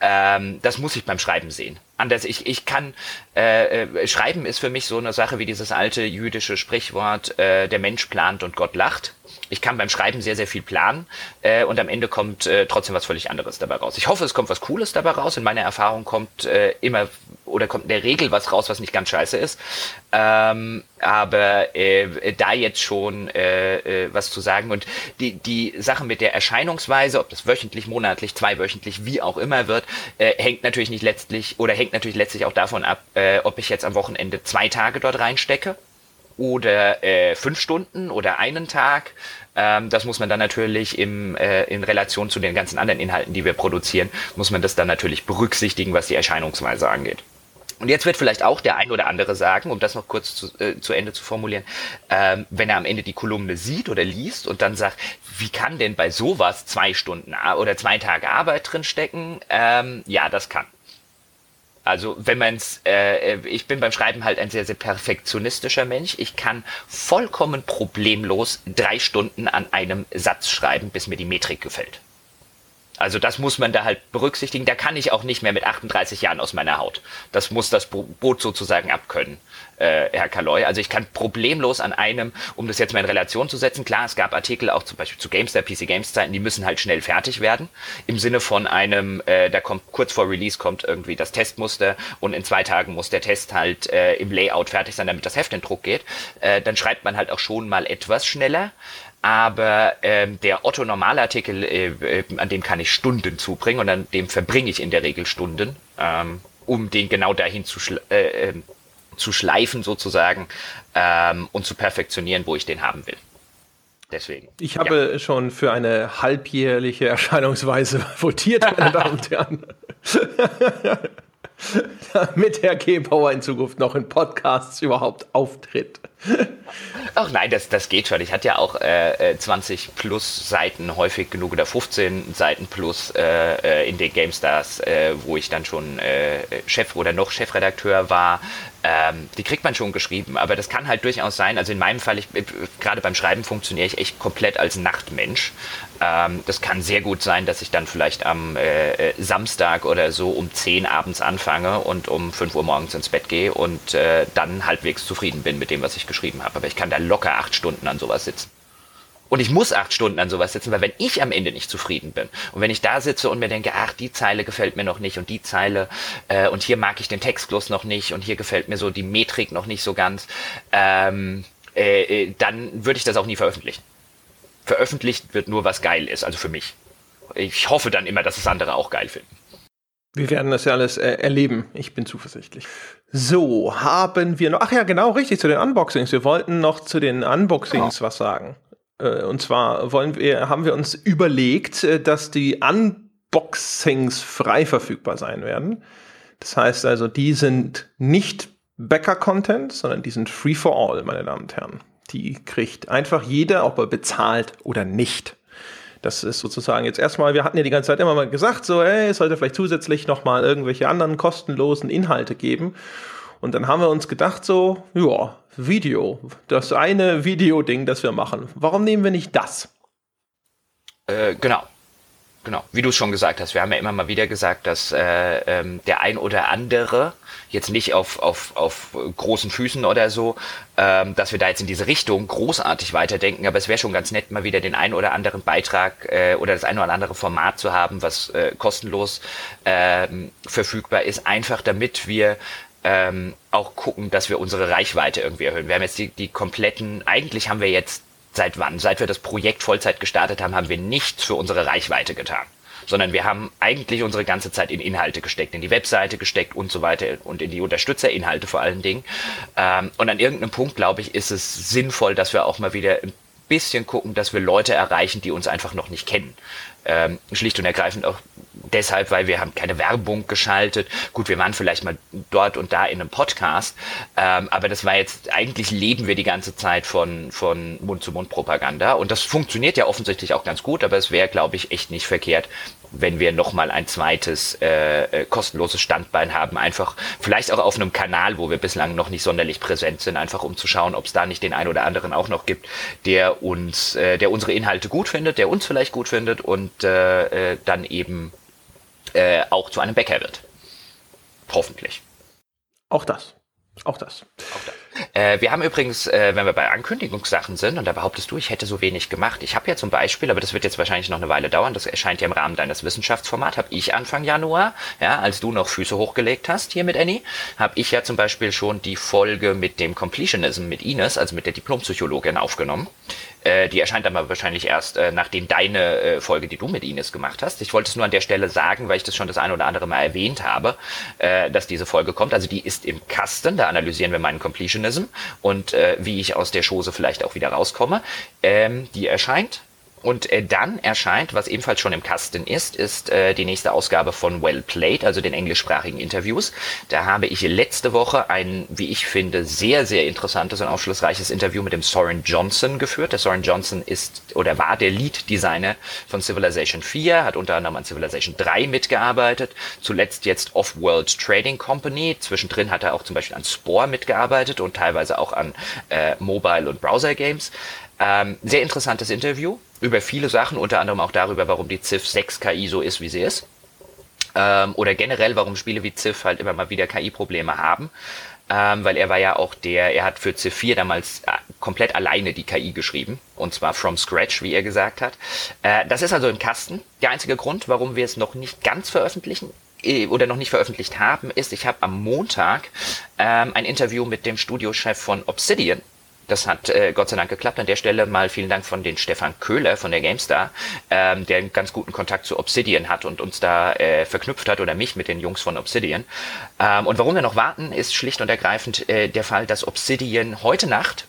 Ähm, das muss ich beim Schreiben sehen. Anders, ich, ich kann, äh, äh, Schreiben ist für mich so eine Sache wie dieses alte jüdische Sprichwort, äh, der Mensch plant und Gott lacht ich kann beim Schreiben sehr, sehr viel planen äh, und am Ende kommt äh, trotzdem was völlig anderes dabei raus. Ich hoffe, es kommt was Cooles dabei raus. In meiner Erfahrung kommt äh, immer oder kommt in der Regel was raus, was nicht ganz scheiße ist. Ähm, aber äh, da jetzt schon äh, äh, was zu sagen und die, die Sache mit der Erscheinungsweise, ob das wöchentlich, monatlich, zweiwöchentlich, wie auch immer wird, äh, hängt natürlich nicht letztlich oder hängt natürlich letztlich auch davon ab, äh, ob ich jetzt am Wochenende zwei Tage dort reinstecke oder äh, fünf Stunden oder einen Tag. Ähm, das muss man dann natürlich im, äh, in Relation zu den ganzen anderen Inhalten, die wir produzieren, muss man das dann natürlich berücksichtigen, was die Erscheinungsweise angeht. Und jetzt wird vielleicht auch der ein oder andere sagen, um das noch kurz zu, äh, zu Ende zu formulieren, ähm, wenn er am Ende die Kolumne sieht oder liest und dann sagt, wie kann denn bei sowas zwei Stunden oder zwei Tage Arbeit drinstecken? Ähm, ja, das kann. Also wenn man es, äh, ich bin beim Schreiben halt ein sehr, sehr perfektionistischer Mensch. Ich kann vollkommen problemlos drei Stunden an einem Satz schreiben, bis mir die Metrik gefällt. Also das muss man da halt berücksichtigen. Da kann ich auch nicht mehr mit 38 Jahren aus meiner Haut. Das muss das Boot sozusagen abkönnen, äh, Herr Kaloy. Also ich kann problemlos an einem, um das jetzt mal in Relation zu setzen, klar, es gab Artikel auch zum Beispiel zu GameStar, PC Games Zeiten, die müssen halt schnell fertig werden. Im Sinne von einem, äh, da kommt kurz vor Release kommt irgendwie das Testmuster und in zwei Tagen muss der Test halt äh, im Layout fertig sein, damit das Heft in Druck geht. Äh, dann schreibt man halt auch schon mal etwas schneller aber ähm, der Otto Normalartikel, äh, äh, an dem kann ich Stunden zubringen und an dem verbringe ich in der Regel Stunden, ähm, um den genau dahin zu, schl äh, äh, zu schleifen sozusagen ähm, und zu perfektionieren, wo ich den haben will. Deswegen. Ich habe ja. schon für eine halbjährliche Erscheinungsweise votiert, meine Damen und Herren. damit Herr Gebauer in Zukunft noch in Podcasts überhaupt auftritt. Ach nein, das, das geht schon. Ich hatte ja auch äh, 20 äh, plus Seiten häufig genug oder 15 Seiten plus äh, äh, in den GameStars, äh, wo ich dann schon äh, Chef oder noch Chefredakteur war. Ähm, die kriegt man schon geschrieben, aber das kann halt durchaus sein. Also in meinem Fall, ich, gerade beim Schreiben funktioniere ich echt komplett als Nachtmensch. Ähm, das kann sehr gut sein, dass ich dann vielleicht am äh, Samstag oder so um 10 abends anfange und um 5 Uhr morgens ins Bett gehe und äh, dann halbwegs zufrieden bin mit dem, was ich geschrieben habe. Aber ich kann da locker acht Stunden an sowas sitzen. Und ich muss acht Stunden an sowas sitzen, weil wenn ich am Ende nicht zufrieden bin und wenn ich da sitze und mir denke, ach, die Zeile gefällt mir noch nicht und die Zeile äh, und hier mag ich den Textfluss noch nicht und hier gefällt mir so die Metrik noch nicht so ganz, ähm, äh, äh dann würde ich das auch nie veröffentlichen. Veröffentlicht wird nur, was geil ist, also für mich. Ich hoffe dann immer, dass es andere auch geil finden. Wir werden das ja alles äh, erleben. Ich bin zuversichtlich. So, haben wir noch. Ach ja, genau, richtig, zu den Unboxings. Wir wollten noch zu den Unboxings genau. was sagen. Äh, und zwar wollen wir, haben wir uns überlegt, äh, dass die Unboxings frei verfügbar sein werden. Das heißt also, die sind nicht Bäcker-Content, sondern die sind free for all, meine Damen und Herren. Die kriegt einfach jeder, ob er bezahlt oder nicht. Das ist sozusagen jetzt erstmal, wir hatten ja die ganze Zeit immer mal gesagt, so, ey, es sollte vielleicht zusätzlich nochmal irgendwelche anderen kostenlosen Inhalte geben. Und dann haben wir uns gedacht, so, ja, Video, das eine Video-Ding, das wir machen. Warum nehmen wir nicht das? Äh, genau. Genau, wie du es schon gesagt hast, wir haben ja immer mal wieder gesagt, dass äh, ähm, der ein oder andere, jetzt nicht auf, auf, auf großen Füßen oder so, ähm, dass wir da jetzt in diese Richtung großartig weiterdenken, aber es wäre schon ganz nett, mal wieder den ein oder anderen Beitrag äh, oder das ein oder andere Format zu haben, was äh, kostenlos äh, verfügbar ist, einfach damit wir ähm, auch gucken, dass wir unsere Reichweite irgendwie erhöhen. Wir haben jetzt die, die kompletten, eigentlich haben wir jetzt Seit wann? Seit wir das Projekt Vollzeit gestartet haben, haben wir nichts für unsere Reichweite getan. Sondern wir haben eigentlich unsere ganze Zeit in Inhalte gesteckt, in die Webseite gesteckt und so weiter und in die Unterstützerinhalte vor allen Dingen. Ähm, und an irgendeinem Punkt, glaube ich, ist es sinnvoll, dass wir auch mal wieder ein bisschen gucken, dass wir Leute erreichen, die uns einfach noch nicht kennen. Ähm, schlicht und ergreifend auch deshalb, weil wir haben keine Werbung geschaltet. Gut, wir waren vielleicht mal dort und da in einem Podcast, ähm, aber das war jetzt, eigentlich leben wir die ganze Zeit von, von Mund-zu-Mund-Propaganda und das funktioniert ja offensichtlich auch ganz gut, aber es wäre, glaube ich, echt nicht verkehrt, wenn wir nochmal ein zweites äh, äh, kostenloses Standbein haben, einfach vielleicht auch auf einem Kanal, wo wir bislang noch nicht sonderlich präsent sind, einfach um zu schauen, ob es da nicht den einen oder anderen auch noch gibt, der uns, äh, der unsere Inhalte gut findet, der uns vielleicht gut findet und äh, äh, dann eben äh, auch zu einem Bäcker wird. Hoffentlich. Auch das. Auch das. Auch das. Äh, wir haben übrigens, äh, wenn wir bei Ankündigungssachen sind, und da behauptest du, ich hätte so wenig gemacht. Ich habe ja zum Beispiel, aber das wird jetzt wahrscheinlich noch eine Weile dauern, das erscheint ja im Rahmen deines Wissenschaftsformats, habe ich Anfang Januar, ja, als du noch Füße hochgelegt hast hier mit Annie, habe ich ja zum Beispiel schon die Folge mit dem Completionism mit Ines, also mit der Diplompsychologin, aufgenommen. Äh, die erscheint aber wahrscheinlich erst, äh, nachdem deine äh, Folge, die du mit Ines gemacht hast. Ich wollte es nur an der Stelle sagen, weil ich das schon das ein oder andere Mal erwähnt habe, äh, dass diese Folge kommt. Also die ist im Kasten, da analysieren wir meinen Completionism und äh, wie ich aus der Chose vielleicht auch wieder rauskomme. Ähm, die erscheint und äh, dann erscheint, was ebenfalls schon im Kasten ist, ist äh, die nächste Ausgabe von Well Played, also den englischsprachigen Interviews. Da habe ich letzte Woche ein, wie ich finde, sehr, sehr interessantes und aufschlussreiches Interview mit dem Soren Johnson geführt. Der Soren Johnson ist oder war der Lead-Designer von Civilization 4, hat unter anderem an Civilization 3 mitgearbeitet, zuletzt jetzt Off-World Trading Company. Zwischendrin hat er auch zum Beispiel an Spore mitgearbeitet und teilweise auch an äh, Mobile- und Browser-Games. Ähm, sehr interessantes Interview über viele Sachen, unter anderem auch darüber, warum die Civ 6 KI so ist, wie sie ist. Ähm, oder generell, warum Spiele wie Civ halt immer mal wieder KI-Probleme haben. Ähm, weil er war ja auch der, er hat für Civ 4 damals äh, komplett alleine die KI geschrieben. Und zwar from scratch, wie er gesagt hat. Äh, das ist also im Kasten. Der einzige Grund, warum wir es noch nicht ganz veröffentlichen, äh, oder noch nicht veröffentlicht haben, ist, ich habe am Montag ähm, ein Interview mit dem Studiochef von Obsidian das hat äh, Gott sei Dank geklappt. An der Stelle mal vielen Dank von den Stefan Köhler von der GameStar, ähm, der einen ganz guten Kontakt zu Obsidian hat und uns da äh, verknüpft hat oder mich mit den Jungs von Obsidian. Ähm, und warum wir noch warten, ist schlicht und ergreifend äh, der Fall, dass Obsidian heute Nacht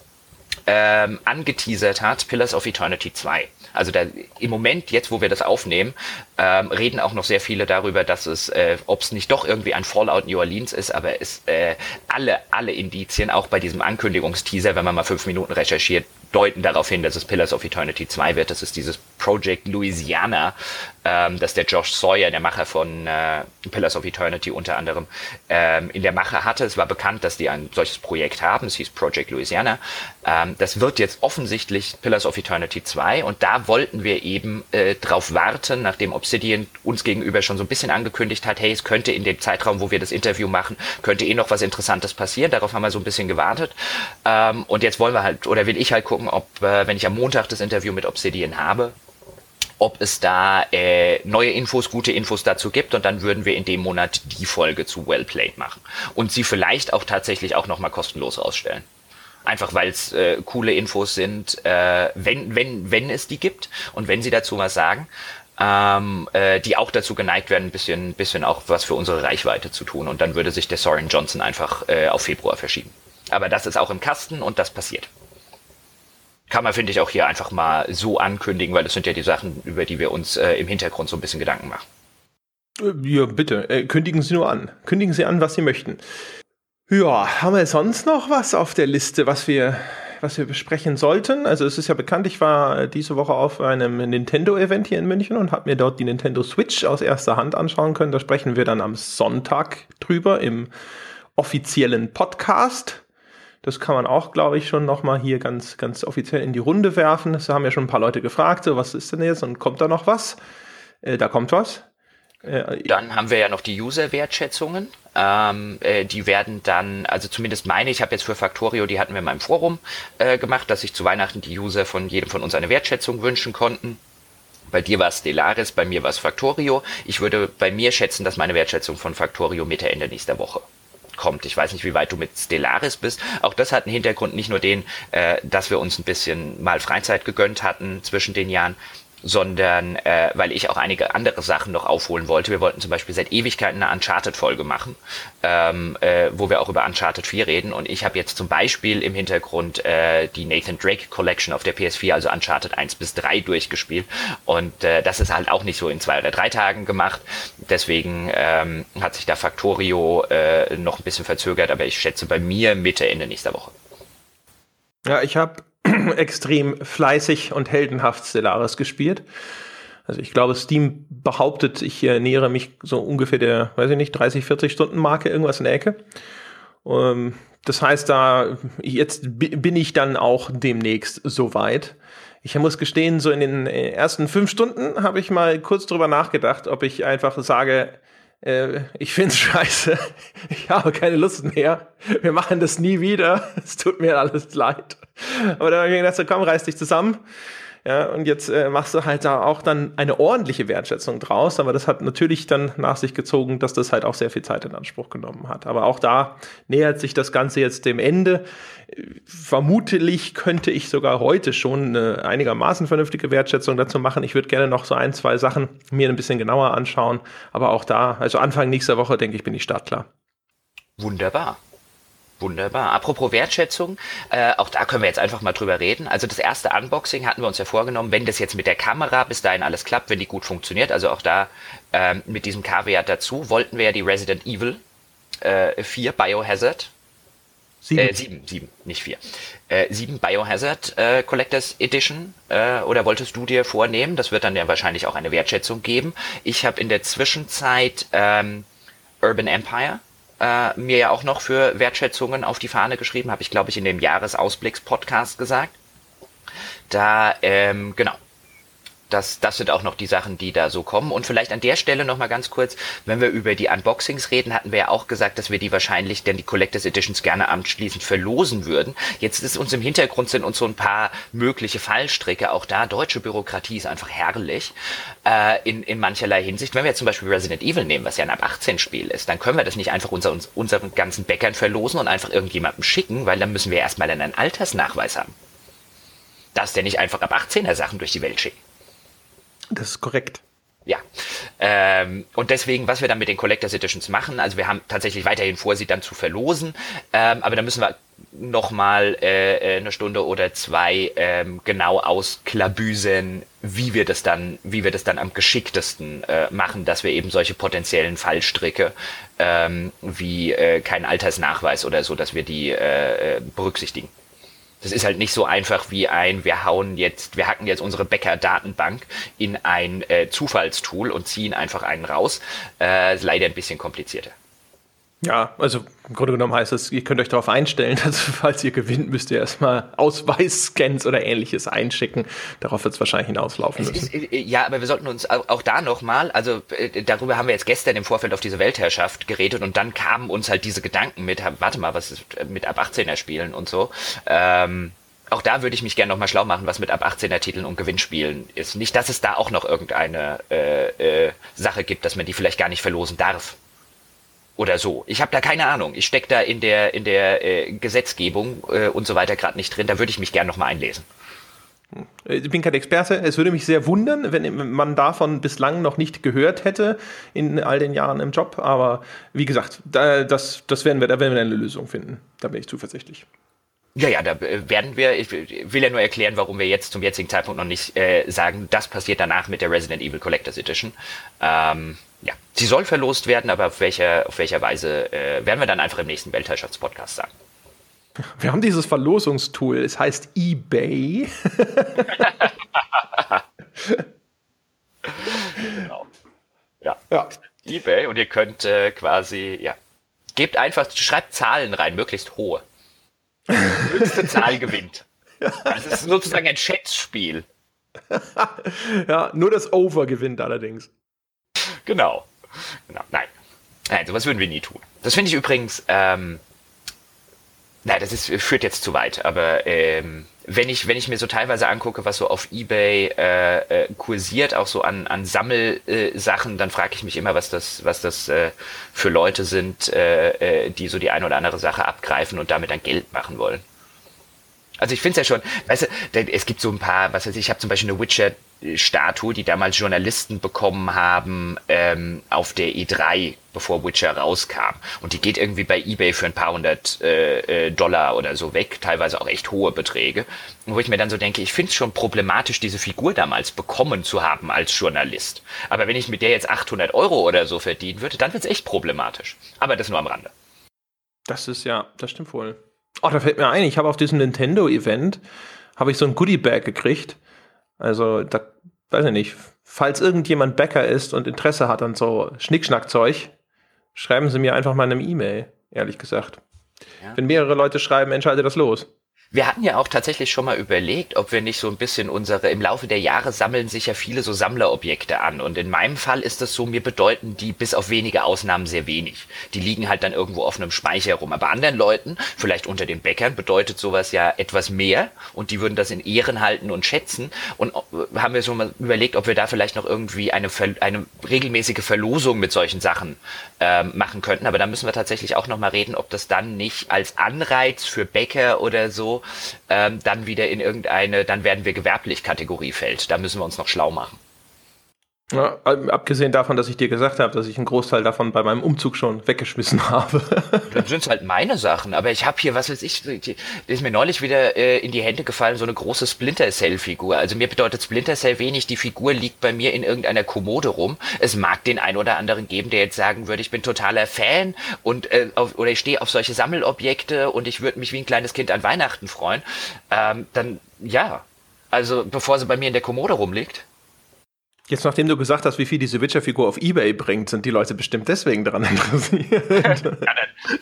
ähm, angeteasert hat, Pillars of Eternity 2. Also da, im Moment, jetzt wo wir das aufnehmen, ähm, reden auch noch sehr viele darüber, dass es, äh, ob es nicht doch irgendwie ein Fallout New Orleans ist, aber es äh, alle, alle Indizien, auch bei diesem Ankündigungsteaser, wenn man mal fünf Minuten recherchiert, deuten darauf hin, dass es Pillars of Eternity 2 wird. Das ist dieses Project Louisiana, ähm, das der Josh Sawyer, der Macher von äh, Pillars of Eternity unter anderem, ähm, in der Mache hatte. Es war bekannt, dass die ein solches Projekt haben. Es hieß Project Louisiana. Ähm, das wird jetzt offensichtlich Pillars of Eternity 2 und da wollten wir eben äh, drauf warten, nachdem Obsidian uns gegenüber schon so ein bisschen angekündigt hat, hey, es könnte in dem Zeitraum, wo wir das Interview machen, könnte eh noch was Interessantes passieren. Darauf haben wir so ein bisschen gewartet. Ähm, und jetzt wollen wir halt, oder will ich halt gucken, ob, äh, wenn ich am Montag das Interview mit Obsidian habe, ob es da äh, neue Infos, gute Infos dazu gibt und dann würden wir in dem Monat die Folge zu Well Played machen und sie vielleicht auch tatsächlich auch nochmal kostenlos ausstellen. Einfach weil es äh, coole Infos sind, äh, wenn, wenn, wenn es die gibt und wenn sie dazu was sagen, ähm, äh, die auch dazu geneigt werden, ein bisschen, bisschen auch was für unsere Reichweite zu tun. Und dann würde sich der Soren Johnson einfach äh, auf Februar verschieben. Aber das ist auch im Kasten und das passiert kann man, finde ich, auch hier einfach mal so ankündigen, weil das sind ja die Sachen, über die wir uns äh, im Hintergrund so ein bisschen Gedanken machen. Äh, ja, bitte. Äh, kündigen Sie nur an. Kündigen Sie an, was Sie möchten. Ja, haben wir sonst noch was auf der Liste, was wir, was wir besprechen sollten? Also es ist ja bekannt, ich war diese Woche auf einem Nintendo-Event hier in München und habe mir dort die Nintendo Switch aus erster Hand anschauen können. Da sprechen wir dann am Sonntag drüber im offiziellen Podcast. Das kann man auch, glaube ich, schon nochmal hier ganz, ganz offiziell in die Runde werfen. Das haben ja schon ein paar Leute gefragt, so was ist denn jetzt und kommt da noch was? Äh, da kommt was. Äh, dann haben wir ja noch die User-Wertschätzungen. Ähm, äh, die werden dann, also zumindest meine, ich habe jetzt für Factorio, die hatten wir in meinem Forum äh, gemacht, dass sich zu Weihnachten die User von jedem von uns eine Wertschätzung wünschen konnten. Bei dir war es Stellaris, bei mir war es Factorio. Ich würde bei mir schätzen, dass meine Wertschätzung von Factorio Mitte, Ende nächster Woche kommt. Ich weiß nicht, wie weit du mit Stellaris bist. Auch das hat einen Hintergrund, nicht nur den, äh, dass wir uns ein bisschen mal Freizeit gegönnt hatten zwischen den Jahren, sondern äh, weil ich auch einige andere Sachen noch aufholen wollte. Wir wollten zum Beispiel seit Ewigkeiten eine Uncharted-Folge machen, ähm, äh, wo wir auch über Uncharted 4 reden. Und ich habe jetzt zum Beispiel im Hintergrund äh, die Nathan Drake Collection auf der PS4, also Uncharted 1 bis 3 durchgespielt. Und äh, das ist halt auch nicht so in zwei oder drei Tagen gemacht. Deswegen ähm, hat sich da Factorio äh, noch ein bisschen verzögert, aber ich schätze bei mir Mitte, Ende nächster Woche. Ja, ich habe extrem fleißig und heldenhaft Stellaris gespielt. Also ich glaube, Steam behauptet, ich äh, nähere mich so ungefähr der, weiß ich nicht, 30, 40 Stunden Marke, irgendwas in der Ecke. Ähm, das heißt, da jetzt bin ich dann auch demnächst soweit. Ich muss gestehen, so in den äh, ersten fünf Stunden habe ich mal kurz drüber nachgedacht, ob ich einfach sage, äh, ich find's scheiße. Ich habe keine Lust mehr. Wir machen das nie wieder. Es tut mir alles leid. Aber dann habe ich gedacht, so, komm, reiß dich zusammen. Ja, und jetzt äh, machst du halt da auch dann eine ordentliche Wertschätzung draus, aber das hat natürlich dann nach sich gezogen, dass das halt auch sehr viel Zeit in Anspruch genommen hat. Aber auch da nähert sich das Ganze jetzt dem Ende. Vermutlich könnte ich sogar heute schon eine einigermaßen vernünftige Wertschätzung dazu machen. Ich würde gerne noch so ein, zwei Sachen mir ein bisschen genauer anschauen, aber auch da, also Anfang nächster Woche, denke ich, bin ich startklar. Wunderbar. Wunderbar. Apropos Wertschätzung, äh, auch da können wir jetzt einfach mal drüber reden. Also das erste Unboxing hatten wir uns ja vorgenommen, wenn das jetzt mit der Kamera bis dahin alles klappt, wenn die gut funktioniert, also auch da ähm, mit diesem K-Wert dazu, wollten wir ja die Resident Evil äh, 4 Biohazard Sieben. Äh, sieben, sieben, nicht vier. Äh, sieben Biohazard äh, Collectors Edition äh, oder wolltest du dir vornehmen? Das wird dann ja wahrscheinlich auch eine Wertschätzung geben. Ich habe in der Zwischenzeit ähm, Urban Empire äh, mir ja auch noch für Wertschätzungen auf die Fahne geschrieben, habe ich glaube ich in dem Jahresausblicks-Podcast gesagt. Da, ähm, genau, das, das sind auch noch die Sachen, die da so kommen. Und vielleicht an der Stelle nochmal ganz kurz, wenn wir über die Unboxings reden, hatten wir ja auch gesagt, dass wir die wahrscheinlich, denn die Collectors Editions gerne anschließend verlosen würden. Jetzt ist uns im Hintergrund sind uns so ein paar mögliche Fallstricke. Auch da, deutsche Bürokratie ist einfach herrlich äh, in, in mancherlei Hinsicht. Wenn wir jetzt zum Beispiel Resident Evil nehmen, was ja ein ab 18 Spiel ist, dann können wir das nicht einfach unser, unseren ganzen Bäckern verlosen und einfach irgendjemandem schicken, weil dann müssen wir erstmal einen Altersnachweis haben. Dass der nicht einfach ab 18er Sachen durch die Welt schickt. Das ist korrekt. Ja. Ähm, und deswegen, was wir dann mit den Collectors Editions machen, also wir haben tatsächlich weiterhin vor, sie dann zu verlosen, ähm, aber da müssen wir nochmal äh, äh, eine Stunde oder zwei ähm, genau ausklabüsen, wie wir das dann, wie wir das dann am geschicktesten äh, machen, dass wir eben solche potenziellen Fallstricke ähm, wie äh, kein Altersnachweis oder so, dass wir die äh, äh berücksichtigen. Das ist halt nicht so einfach wie ein, wir hauen jetzt, wir hacken jetzt unsere Bäcker-Datenbank in ein äh, Zufallstool und ziehen einfach einen raus. Äh, ist leider ein bisschen komplizierter. Ja, also im Grunde genommen heißt es, ihr könnt euch darauf einstellen, dass falls ihr gewinnt, müsst ihr erstmal Ausweisscans oder ähnliches einschicken. Darauf wird es wahrscheinlich hinauslaufen müssen. Ist, äh, ja, aber wir sollten uns auch, auch da nochmal, also äh, darüber haben wir jetzt gestern im Vorfeld auf diese Weltherrschaft geredet und dann kamen uns halt diese Gedanken mit, warte mal, was ist mit ab 18er Spielen und so. Ähm, auch da würde ich mich gerne nochmal schlau machen, was mit ab 18er Titeln und Gewinnspielen ist. Nicht, dass es da auch noch irgendeine äh, äh, Sache gibt, dass man die vielleicht gar nicht verlosen darf oder so. Ich habe da keine Ahnung. Ich stecke da in der, in der äh, Gesetzgebung äh, und so weiter gerade nicht drin. Da würde ich mich gerne nochmal einlesen. Ich bin kein Experte. Es würde mich sehr wundern, wenn man davon bislang noch nicht gehört hätte in all den Jahren im Job. Aber wie gesagt, da, das, das werden wir, da werden wir eine Lösung finden. Da bin ich zuversichtlich. Ja, ja, da äh, werden wir, ich will ja nur erklären, warum wir jetzt zum jetzigen Zeitpunkt noch nicht äh, sagen, das passiert danach mit der Resident Evil Collectors Edition. Ähm, ja, sie soll verlost werden, aber auf welcher, auf welcher Weise äh, werden wir dann einfach im nächsten Weltherrschaftspodcast sagen. Wir haben dieses Verlosungstool, es heißt eBay. genau. Ja. ja. eBay und ihr könnt äh, quasi, ja, gebt einfach, schreibt Zahlen rein, möglichst hohe. Höchste Zahl gewinnt. Das ist sozusagen ein Schätzspiel. ja, nur das Over gewinnt allerdings. Genau. genau. Nein. Nein, sowas würden wir nie tun. Das finde ich übrigens, ähm, nein, das ist, führt jetzt zu weit, aber ähm, wenn ich, wenn ich mir so teilweise angucke, was so auf Ebay äh, äh, kursiert, auch so an, an Sammelsachen, äh, dann frage ich mich immer, was das, was das äh, für Leute sind, äh, äh, die so die eine oder andere Sache abgreifen und damit dann Geld machen wollen. Also ich finde es ja schon, weißt du, es gibt so ein paar, was weiß ich, ich habe zum Beispiel eine Witcher Statue, die damals Journalisten bekommen haben auf der E3, bevor Witcher rauskam. Und die geht irgendwie bei eBay für ein paar hundert äh, äh, Dollar oder so weg, teilweise auch echt hohe Beträge. wo ich mir dann so denke, ich finde es schon problematisch, diese Figur damals bekommen zu haben als Journalist. Aber wenn ich mit der jetzt 800 Euro oder so verdienen würde, dann wird es echt problematisch. Aber das nur am Rande. Das ist ja, das stimmt wohl. Oh, da fällt mir ein, ich habe auf diesem Nintendo-Event, habe ich so ein Goodie-Bag gekriegt. Also, da, weiß ich nicht, falls irgendjemand Bäcker ist und Interesse hat an so Schnickschnackzeug, schreiben Sie mir einfach mal eine E-Mail, ehrlich gesagt. Ja. Wenn mehrere Leute schreiben, entscheide das los. Wir hatten ja auch tatsächlich schon mal überlegt, ob wir nicht so ein bisschen unsere, im Laufe der Jahre sammeln sich ja viele so Sammlerobjekte an. Und in meinem Fall ist das so, mir bedeuten die bis auf wenige Ausnahmen sehr wenig. Die liegen halt dann irgendwo auf einem Speicher rum. Aber anderen Leuten, vielleicht unter den Bäckern, bedeutet sowas ja etwas mehr. Und die würden das in Ehren halten und schätzen. Und äh, haben wir so mal überlegt, ob wir da vielleicht noch irgendwie eine, eine regelmäßige Verlosung mit solchen Sachen äh, machen könnten. Aber da müssen wir tatsächlich auch noch mal reden, ob das dann nicht als Anreiz für Bäcker oder so ähm, dann wieder in irgendeine, dann werden wir gewerblich Kategorie fällt. Da müssen wir uns noch schlau machen. Ja, abgesehen davon, dass ich dir gesagt habe, dass ich einen Großteil davon bei meinem Umzug schon weggeschmissen habe. Dann sind halt meine Sachen, aber ich habe hier, was weiß ich, die ist mir neulich wieder äh, in die Hände gefallen, so eine große Splinter Cell-Figur. Also mir bedeutet Splinter Cell wenig, die Figur liegt bei mir in irgendeiner Kommode rum. Es mag den einen oder anderen geben, der jetzt sagen würde, ich bin totaler Fan und äh, auf, oder ich stehe auf solche Sammelobjekte und ich würde mich wie ein kleines Kind an Weihnachten freuen. Ähm, dann ja, also bevor sie bei mir in der Kommode rumliegt. Jetzt, nachdem du gesagt hast, wie viel diese Witcher-Figur auf Ebay bringt, sind die Leute bestimmt deswegen daran interessiert.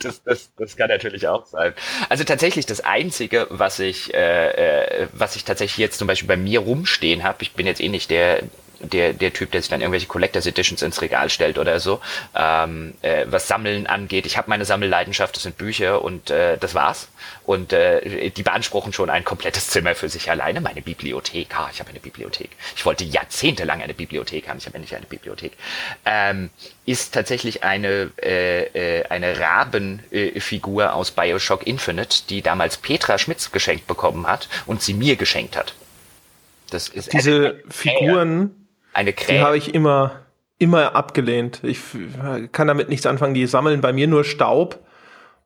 das, das, das, kann natürlich auch sein. Also tatsächlich das Einzige, was ich, äh, äh, was ich tatsächlich jetzt zum Beispiel bei mir rumstehen habe, ich bin jetzt eh nicht der der, der Typ, der sich dann irgendwelche Collectors Editions ins Regal stellt oder so, ähm, äh, was Sammeln angeht. Ich habe meine Sammelleidenschaft, das sind Bücher und äh, das war's. Und äh, die beanspruchen schon ein komplettes Zimmer für sich alleine. Meine Bibliothek, ah, ich habe eine Bibliothek. Ich wollte jahrzehntelang eine Bibliothek haben, ich habe endlich eine Bibliothek. Ähm, ist tatsächlich eine, äh, äh, eine Rabenfigur äh, aus Bioshock Infinite, die damals Petra Schmitz geschenkt bekommen hat und sie mir geschenkt hat. Das ist diese Figuren, eine Krähe. Die habe ich immer, immer abgelehnt. Ich kann damit nichts anfangen. Die sammeln bei mir nur Staub.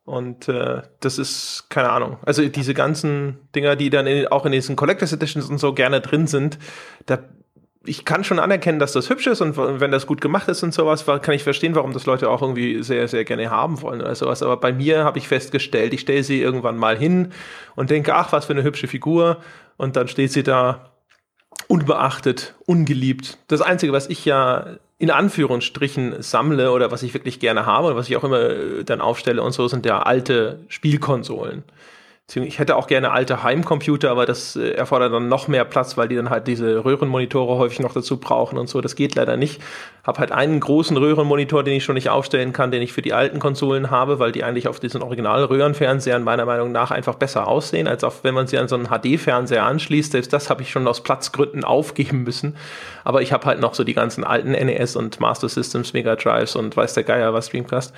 Und äh, das ist, keine Ahnung. Also diese ganzen Dinger, die dann in, auch in diesen Collectors Editions und so gerne drin sind, da ich kann schon anerkennen, dass das hübsch ist und wenn das gut gemacht ist und sowas, kann ich verstehen, warum das Leute auch irgendwie sehr, sehr gerne haben wollen oder sowas. Aber bei mir habe ich festgestellt, ich stelle sie irgendwann mal hin und denke, ach, was für eine hübsche Figur. Und dann steht sie da unbeachtet, ungeliebt. Das Einzige, was ich ja in Anführungsstrichen sammle oder was ich wirklich gerne habe und was ich auch immer äh, dann aufstelle und so, sind ja alte Spielkonsolen. Ich hätte auch gerne alte Heimcomputer, aber das äh, erfordert dann noch mehr Platz, weil die dann halt diese Röhrenmonitore häufig noch dazu brauchen und so. Das geht leider nicht. Hab halt einen großen Röhrenmonitor, den ich schon nicht aufstellen kann, den ich für die alten Konsolen habe, weil die eigentlich auf diesen Original-Röhrenfernsehern meiner Meinung nach einfach besser aussehen, als auch wenn man sie an so einen HD-Fernseher anschließt. Selbst das habe ich schon aus Platzgründen aufgeben müssen. Aber ich habe halt noch so die ganzen alten NES und Master Systems, Mega Drives und weiß der Geier was Dreamcast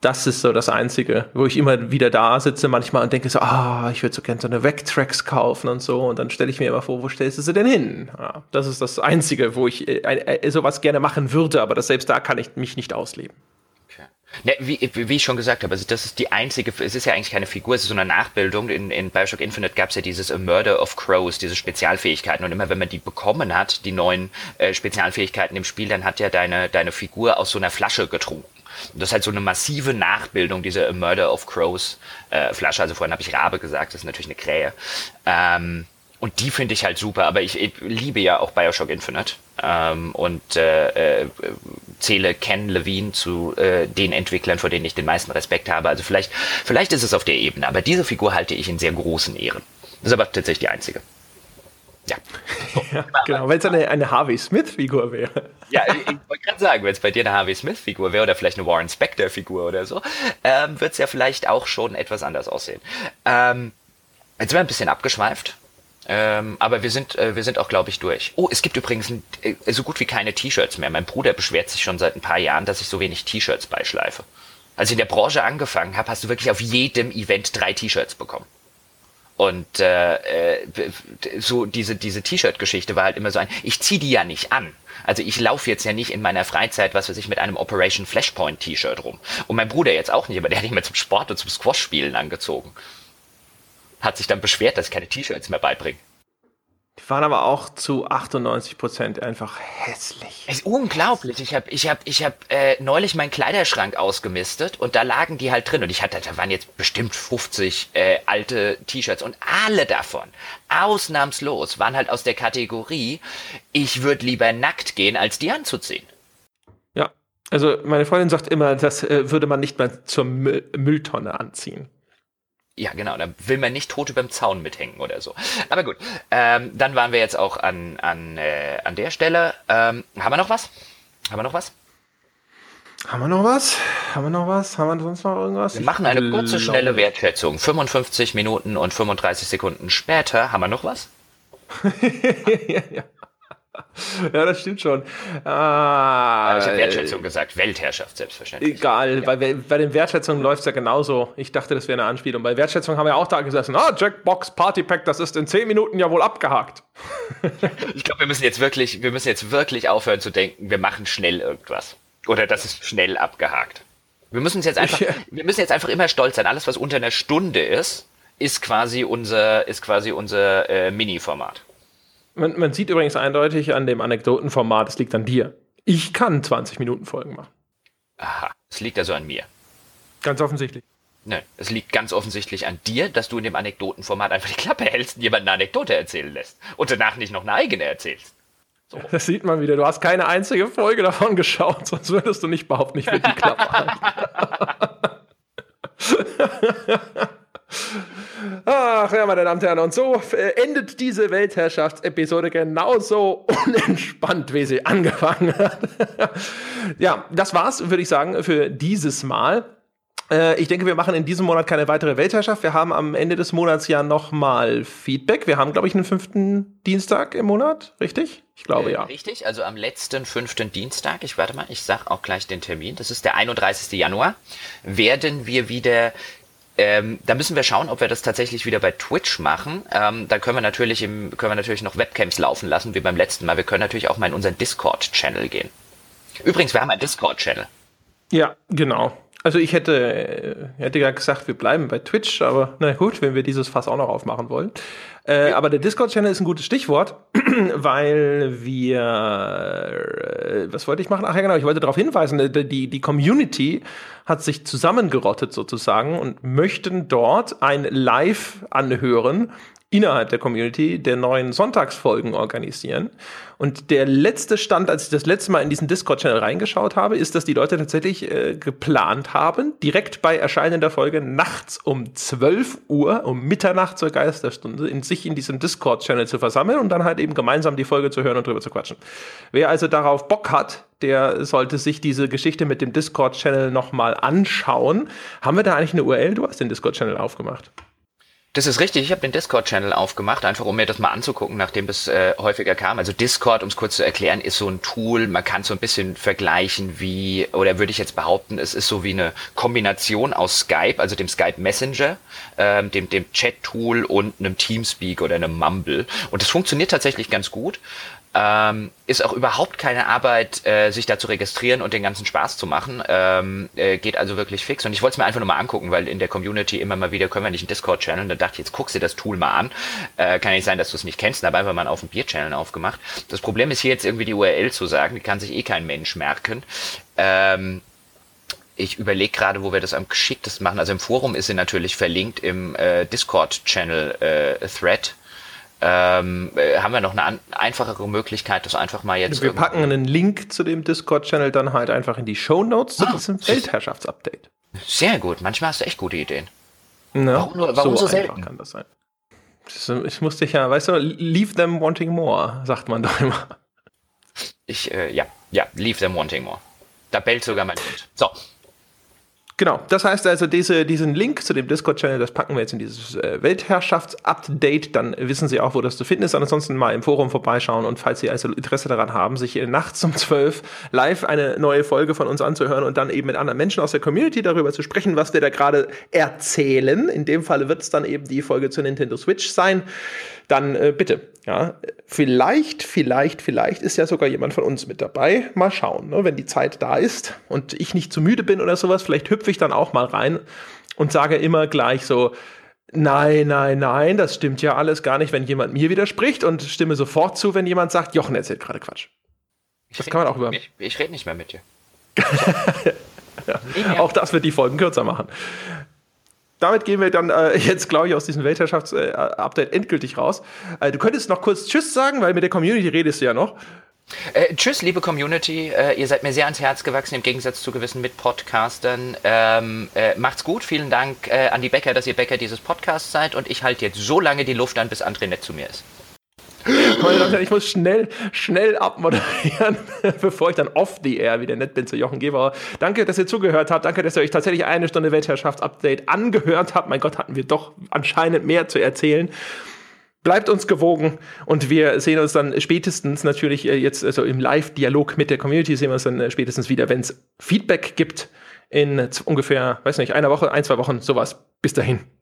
das ist so das Einzige, wo ich immer wieder da sitze manchmal und denke so, ah, ich würde so gerne so eine Vectrex kaufen und so. Und dann stelle ich mir immer vor, wo stellst du sie denn hin? Ja, das ist das Einzige, wo ich äh, äh, sowas gerne machen würde, aber das, selbst da kann ich mich nicht ausleben. Okay. Ne, wie, wie, ich schon gesagt habe, also das ist die einzige, es ist ja eigentlich keine Figur, es ist so eine Nachbildung. In, in Bioshock Infinite gab es ja dieses A Murder of Crows, diese Spezialfähigkeiten. Und immer wenn man die bekommen hat, die neuen äh, Spezialfähigkeiten im Spiel, dann hat ja deine, deine Figur aus so einer Flasche getrunken. Und das ist halt so eine massive Nachbildung dieser Murder of Crows äh, Flasche. Also vorhin habe ich Rabe gesagt, das ist natürlich eine Krähe. Ähm, und die finde ich halt super, aber ich, ich, liebe ja auch Bioshock Infinite ähm, und äh, äh, zähle Ken Levine zu äh, den Entwicklern, vor denen ich den meisten Respekt habe. Also vielleicht, vielleicht ist es auf der Ebene, aber diese Figur halte ich in sehr großen Ehren. Das ist aber tatsächlich die einzige. Ja. ja genau, wenn es eine, eine Harvey Smith-Figur wäre. ja, ich, ich wollte gerade sagen, wenn es bei dir eine Harvey Smith-Figur wäre oder vielleicht eine Warren Spector-Figur oder so, ähm, wird es ja vielleicht auch schon etwas anders aussehen. Ähm, jetzt sind wir ein bisschen abgeschweift. Ähm, aber wir sind, äh, wir sind auch, glaube ich, durch. Oh, es gibt übrigens ein, äh, so gut wie keine T-Shirts mehr. Mein Bruder beschwert sich schon seit ein paar Jahren, dass ich so wenig T-Shirts beischleife. Als ich in der Branche angefangen habe, hast du wirklich auf jedem Event drei T-Shirts bekommen. Und äh, äh so diese, diese T-Shirt-Geschichte war halt immer so ein, ich zieh die ja nicht an. Also ich laufe jetzt ja nicht in meiner Freizeit, was weiß ich, mit einem Operation Flashpoint T-Shirt rum. Und mein Bruder jetzt auch nicht, aber der hat mich mal zum Sport und zum Squash-Spielen angezogen hat sich dann beschwert, dass ich keine T-Shirts mehr beibringe. Waren aber auch zu 98 Prozent einfach hässlich. Es ist unglaublich. Ich habe ich hab, ich hab, äh, neulich meinen Kleiderschrank ausgemistet und da lagen die halt drin. Und ich hatte, da waren jetzt bestimmt 50 äh, alte T-Shirts und alle davon, ausnahmslos, waren halt aus der Kategorie, ich würde lieber nackt gehen, als die anzuziehen. Ja, also meine Freundin sagt immer, das äh, würde man nicht mal zur Müll Mülltonne anziehen. Ja, genau, da will man nicht tot überm Zaun mithängen oder so. Aber gut, ähm, dann waren wir jetzt auch an, an, äh, an der Stelle. Ähm, haben wir noch was? Haben wir noch was? Haben wir noch was? Haben wir noch was? Haben wir sonst noch irgendwas? Wir machen eine kurze, schnelle Wertschätzung. 55 Minuten und 35 Sekunden später. Haben wir noch was? ja, ja. ja, das stimmt schon. Ah, ich habe Wertschätzung gesagt, Weltherrschaft selbstverständlich. Egal, ja. bei, bei den Wertschätzungen läuft es ja genauso. Ich dachte, das wäre eine Anspielung. Bei Wertschätzung haben wir auch da gesessen. Ah, Jackbox Party Pack, das ist in 10 Minuten ja wohl abgehakt. ich glaube, wir müssen jetzt wirklich, wir müssen jetzt wirklich aufhören zu denken, wir machen schnell irgendwas. Oder das ist schnell abgehakt. Wir müssen jetzt einfach, wir müssen jetzt einfach immer stolz sein. Alles, was unter einer Stunde ist, ist quasi unser, ist quasi unser äh, Mini-Format. Man, man sieht übrigens eindeutig an dem Anekdotenformat, es liegt an dir. Ich kann 20 Minuten Folgen machen. Aha, es liegt also an mir. Ganz offensichtlich. Nein, es liegt ganz offensichtlich an dir, dass du in dem Anekdotenformat einfach die Klappe hältst und jemand eine Anekdote erzählen lässt und danach nicht noch eine eigene erzählst. So. Das sieht man wieder. Du hast keine einzige Folge davon geschaut, sonst würdest du nicht behaupten, ich würde die Klappe halten. Ach ja, meine Damen und Herren, und so äh, endet diese Weltherrschaftsepisode genauso unentspannt, wie sie angefangen hat. ja, das war's, würde ich sagen, für dieses Mal. Äh, ich denke, wir machen in diesem Monat keine weitere Weltherrschaft. Wir haben am Ende des Monats ja nochmal Feedback. Wir haben, glaube ich, einen fünften Dienstag im Monat, richtig? Ich glaube äh, ja. Richtig, also am letzten fünften Dienstag, ich warte mal, ich sag auch gleich den Termin, das ist der 31. Januar, werden wir wieder ähm, da müssen wir schauen, ob wir das tatsächlich wieder bei Twitch machen. Ähm, da können wir natürlich im, können wir natürlich noch Webcams laufen lassen, wie beim letzten Mal. Wir können natürlich auch mal in unseren Discord-Channel gehen. Übrigens, wir haben einen Discord-Channel. Ja, genau. Also ich hätte, hätte ja gesagt, wir bleiben bei Twitch, aber na gut, wenn wir dieses Fass auch noch aufmachen wollen. Äh, aber der Discord-Channel ist ein gutes Stichwort, weil wir, äh, was wollte ich machen? Ach ja, genau, ich wollte darauf hinweisen, die, die Community hat sich zusammengerottet sozusagen und möchten dort ein Live anhören innerhalb der Community der neuen Sonntagsfolgen organisieren. Und der letzte Stand, als ich das letzte Mal in diesen Discord-Channel reingeschaut habe, ist, dass die Leute tatsächlich äh, geplant haben, direkt bei Erscheinen der Folge nachts um 12 Uhr, um Mitternacht zur Geisterstunde, in sich in diesem Discord-Channel zu versammeln und dann halt eben gemeinsam die Folge zu hören und drüber zu quatschen. Wer also darauf Bock hat, der sollte sich diese Geschichte mit dem Discord-Channel nochmal anschauen. Haben wir da eigentlich eine URL? Du hast den Discord-Channel aufgemacht. Das ist richtig. Ich habe den Discord-Channel aufgemacht, einfach um mir das mal anzugucken, nachdem das äh, häufiger kam. Also Discord, um es kurz zu erklären, ist so ein Tool. Man kann so ein bisschen vergleichen wie, oder würde ich jetzt behaupten, es ist so wie eine Kombination aus Skype, also dem Skype Messenger, ähm, dem, dem Chat-Tool und einem Teamspeak oder einem Mumble. Und das funktioniert tatsächlich ganz gut. Ähm, ist auch überhaupt keine Arbeit, äh, sich da zu registrieren und den ganzen Spaß zu machen. Ähm, äh, geht also wirklich fix. Und ich wollte es mir einfach nur mal angucken, weil in der Community immer mal wieder können wir nicht einen Discord-Channel. Da dachte ich, jetzt guckst du das Tool mal an. Äh, kann nicht sein, dass du es nicht kennst. Da habe einfach mal auf dem Bier-Channel aufgemacht. Das Problem ist hier jetzt irgendwie die URL zu sagen. Die kann sich eh kein Mensch merken. Ähm, ich überlege gerade, wo wir das am geschicktesten machen. Also im Forum ist sie natürlich verlinkt im äh, Discord-Channel-Thread. Äh, ähm, äh, haben wir noch eine an einfachere Möglichkeit, das einfach mal jetzt. Wir packen einen Link zu dem Discord-Channel dann halt einfach in die Show Notes zu ah, diesem Weltherrschaftsupdate. Sehr gut. Manchmal hast du echt gute Ideen. Na, warum nur, warum so, so selten? kann das sein. Ich muss dich ja, weißt du, leave them wanting more, sagt man doch immer. Ich, äh, ja, ja, leave them wanting more. Da bellt sogar mein Hund. So, Genau, das heißt also, diese, diesen Link zu dem Discord-Channel, das packen wir jetzt in dieses äh, Weltherrschafts-Update, dann wissen Sie auch, wo das zu finden ist. Ansonsten mal im Forum vorbeischauen und falls Sie also Interesse daran haben, sich nachts um 12 live eine neue Folge von uns anzuhören und dann eben mit anderen Menschen aus der Community darüber zu sprechen, was wir da gerade erzählen. In dem Fall wird es dann eben die Folge zur Nintendo Switch sein dann äh, bitte. Ja, vielleicht, vielleicht, vielleicht ist ja sogar jemand von uns mit dabei. Mal schauen, ne? wenn die Zeit da ist und ich nicht zu müde bin oder sowas, vielleicht hüpfe ich dann auch mal rein und sage immer gleich so, nein, nein, nein, das stimmt ja alles gar nicht, wenn jemand mir widerspricht und stimme sofort zu, wenn jemand sagt, Jochen erzählt gerade Quatsch. Ich das kann man auch über. Ich, ich rede nicht mehr mit dir. ja, auch das wird die Folgen kürzer machen damit gehen wir dann äh, jetzt, glaube ich, aus diesem Weltherrschafts-Update äh, endgültig raus. Äh, du könntest noch kurz Tschüss sagen, weil mit der Community redest du ja noch. Äh, tschüss, liebe Community. Äh, ihr seid mir sehr ans Herz gewachsen, im Gegensatz zu gewissen Mitpodcastern. Ähm, äh, macht's gut. Vielen Dank äh, an die Bäcker, dass ihr Bäcker dieses Podcasts seid. Und ich halte jetzt so lange die Luft an, bis André nett zu mir ist. ich muss schnell, schnell abmoderieren, bevor ich dann off the air wieder nett bin zu Jochen Gebauer. Danke, dass ihr zugehört habt. Danke, dass ihr euch tatsächlich eine Stunde Weltherrschaftsupdate angehört habt. Mein Gott, hatten wir doch anscheinend mehr zu erzählen. Bleibt uns gewogen und wir sehen uns dann spätestens natürlich äh, jetzt also im Live-Dialog mit der Community sehen wir uns dann äh, spätestens wieder, wenn es Feedback gibt in ungefähr, weiß nicht, einer Woche, ein, zwei Wochen, sowas. Bis dahin.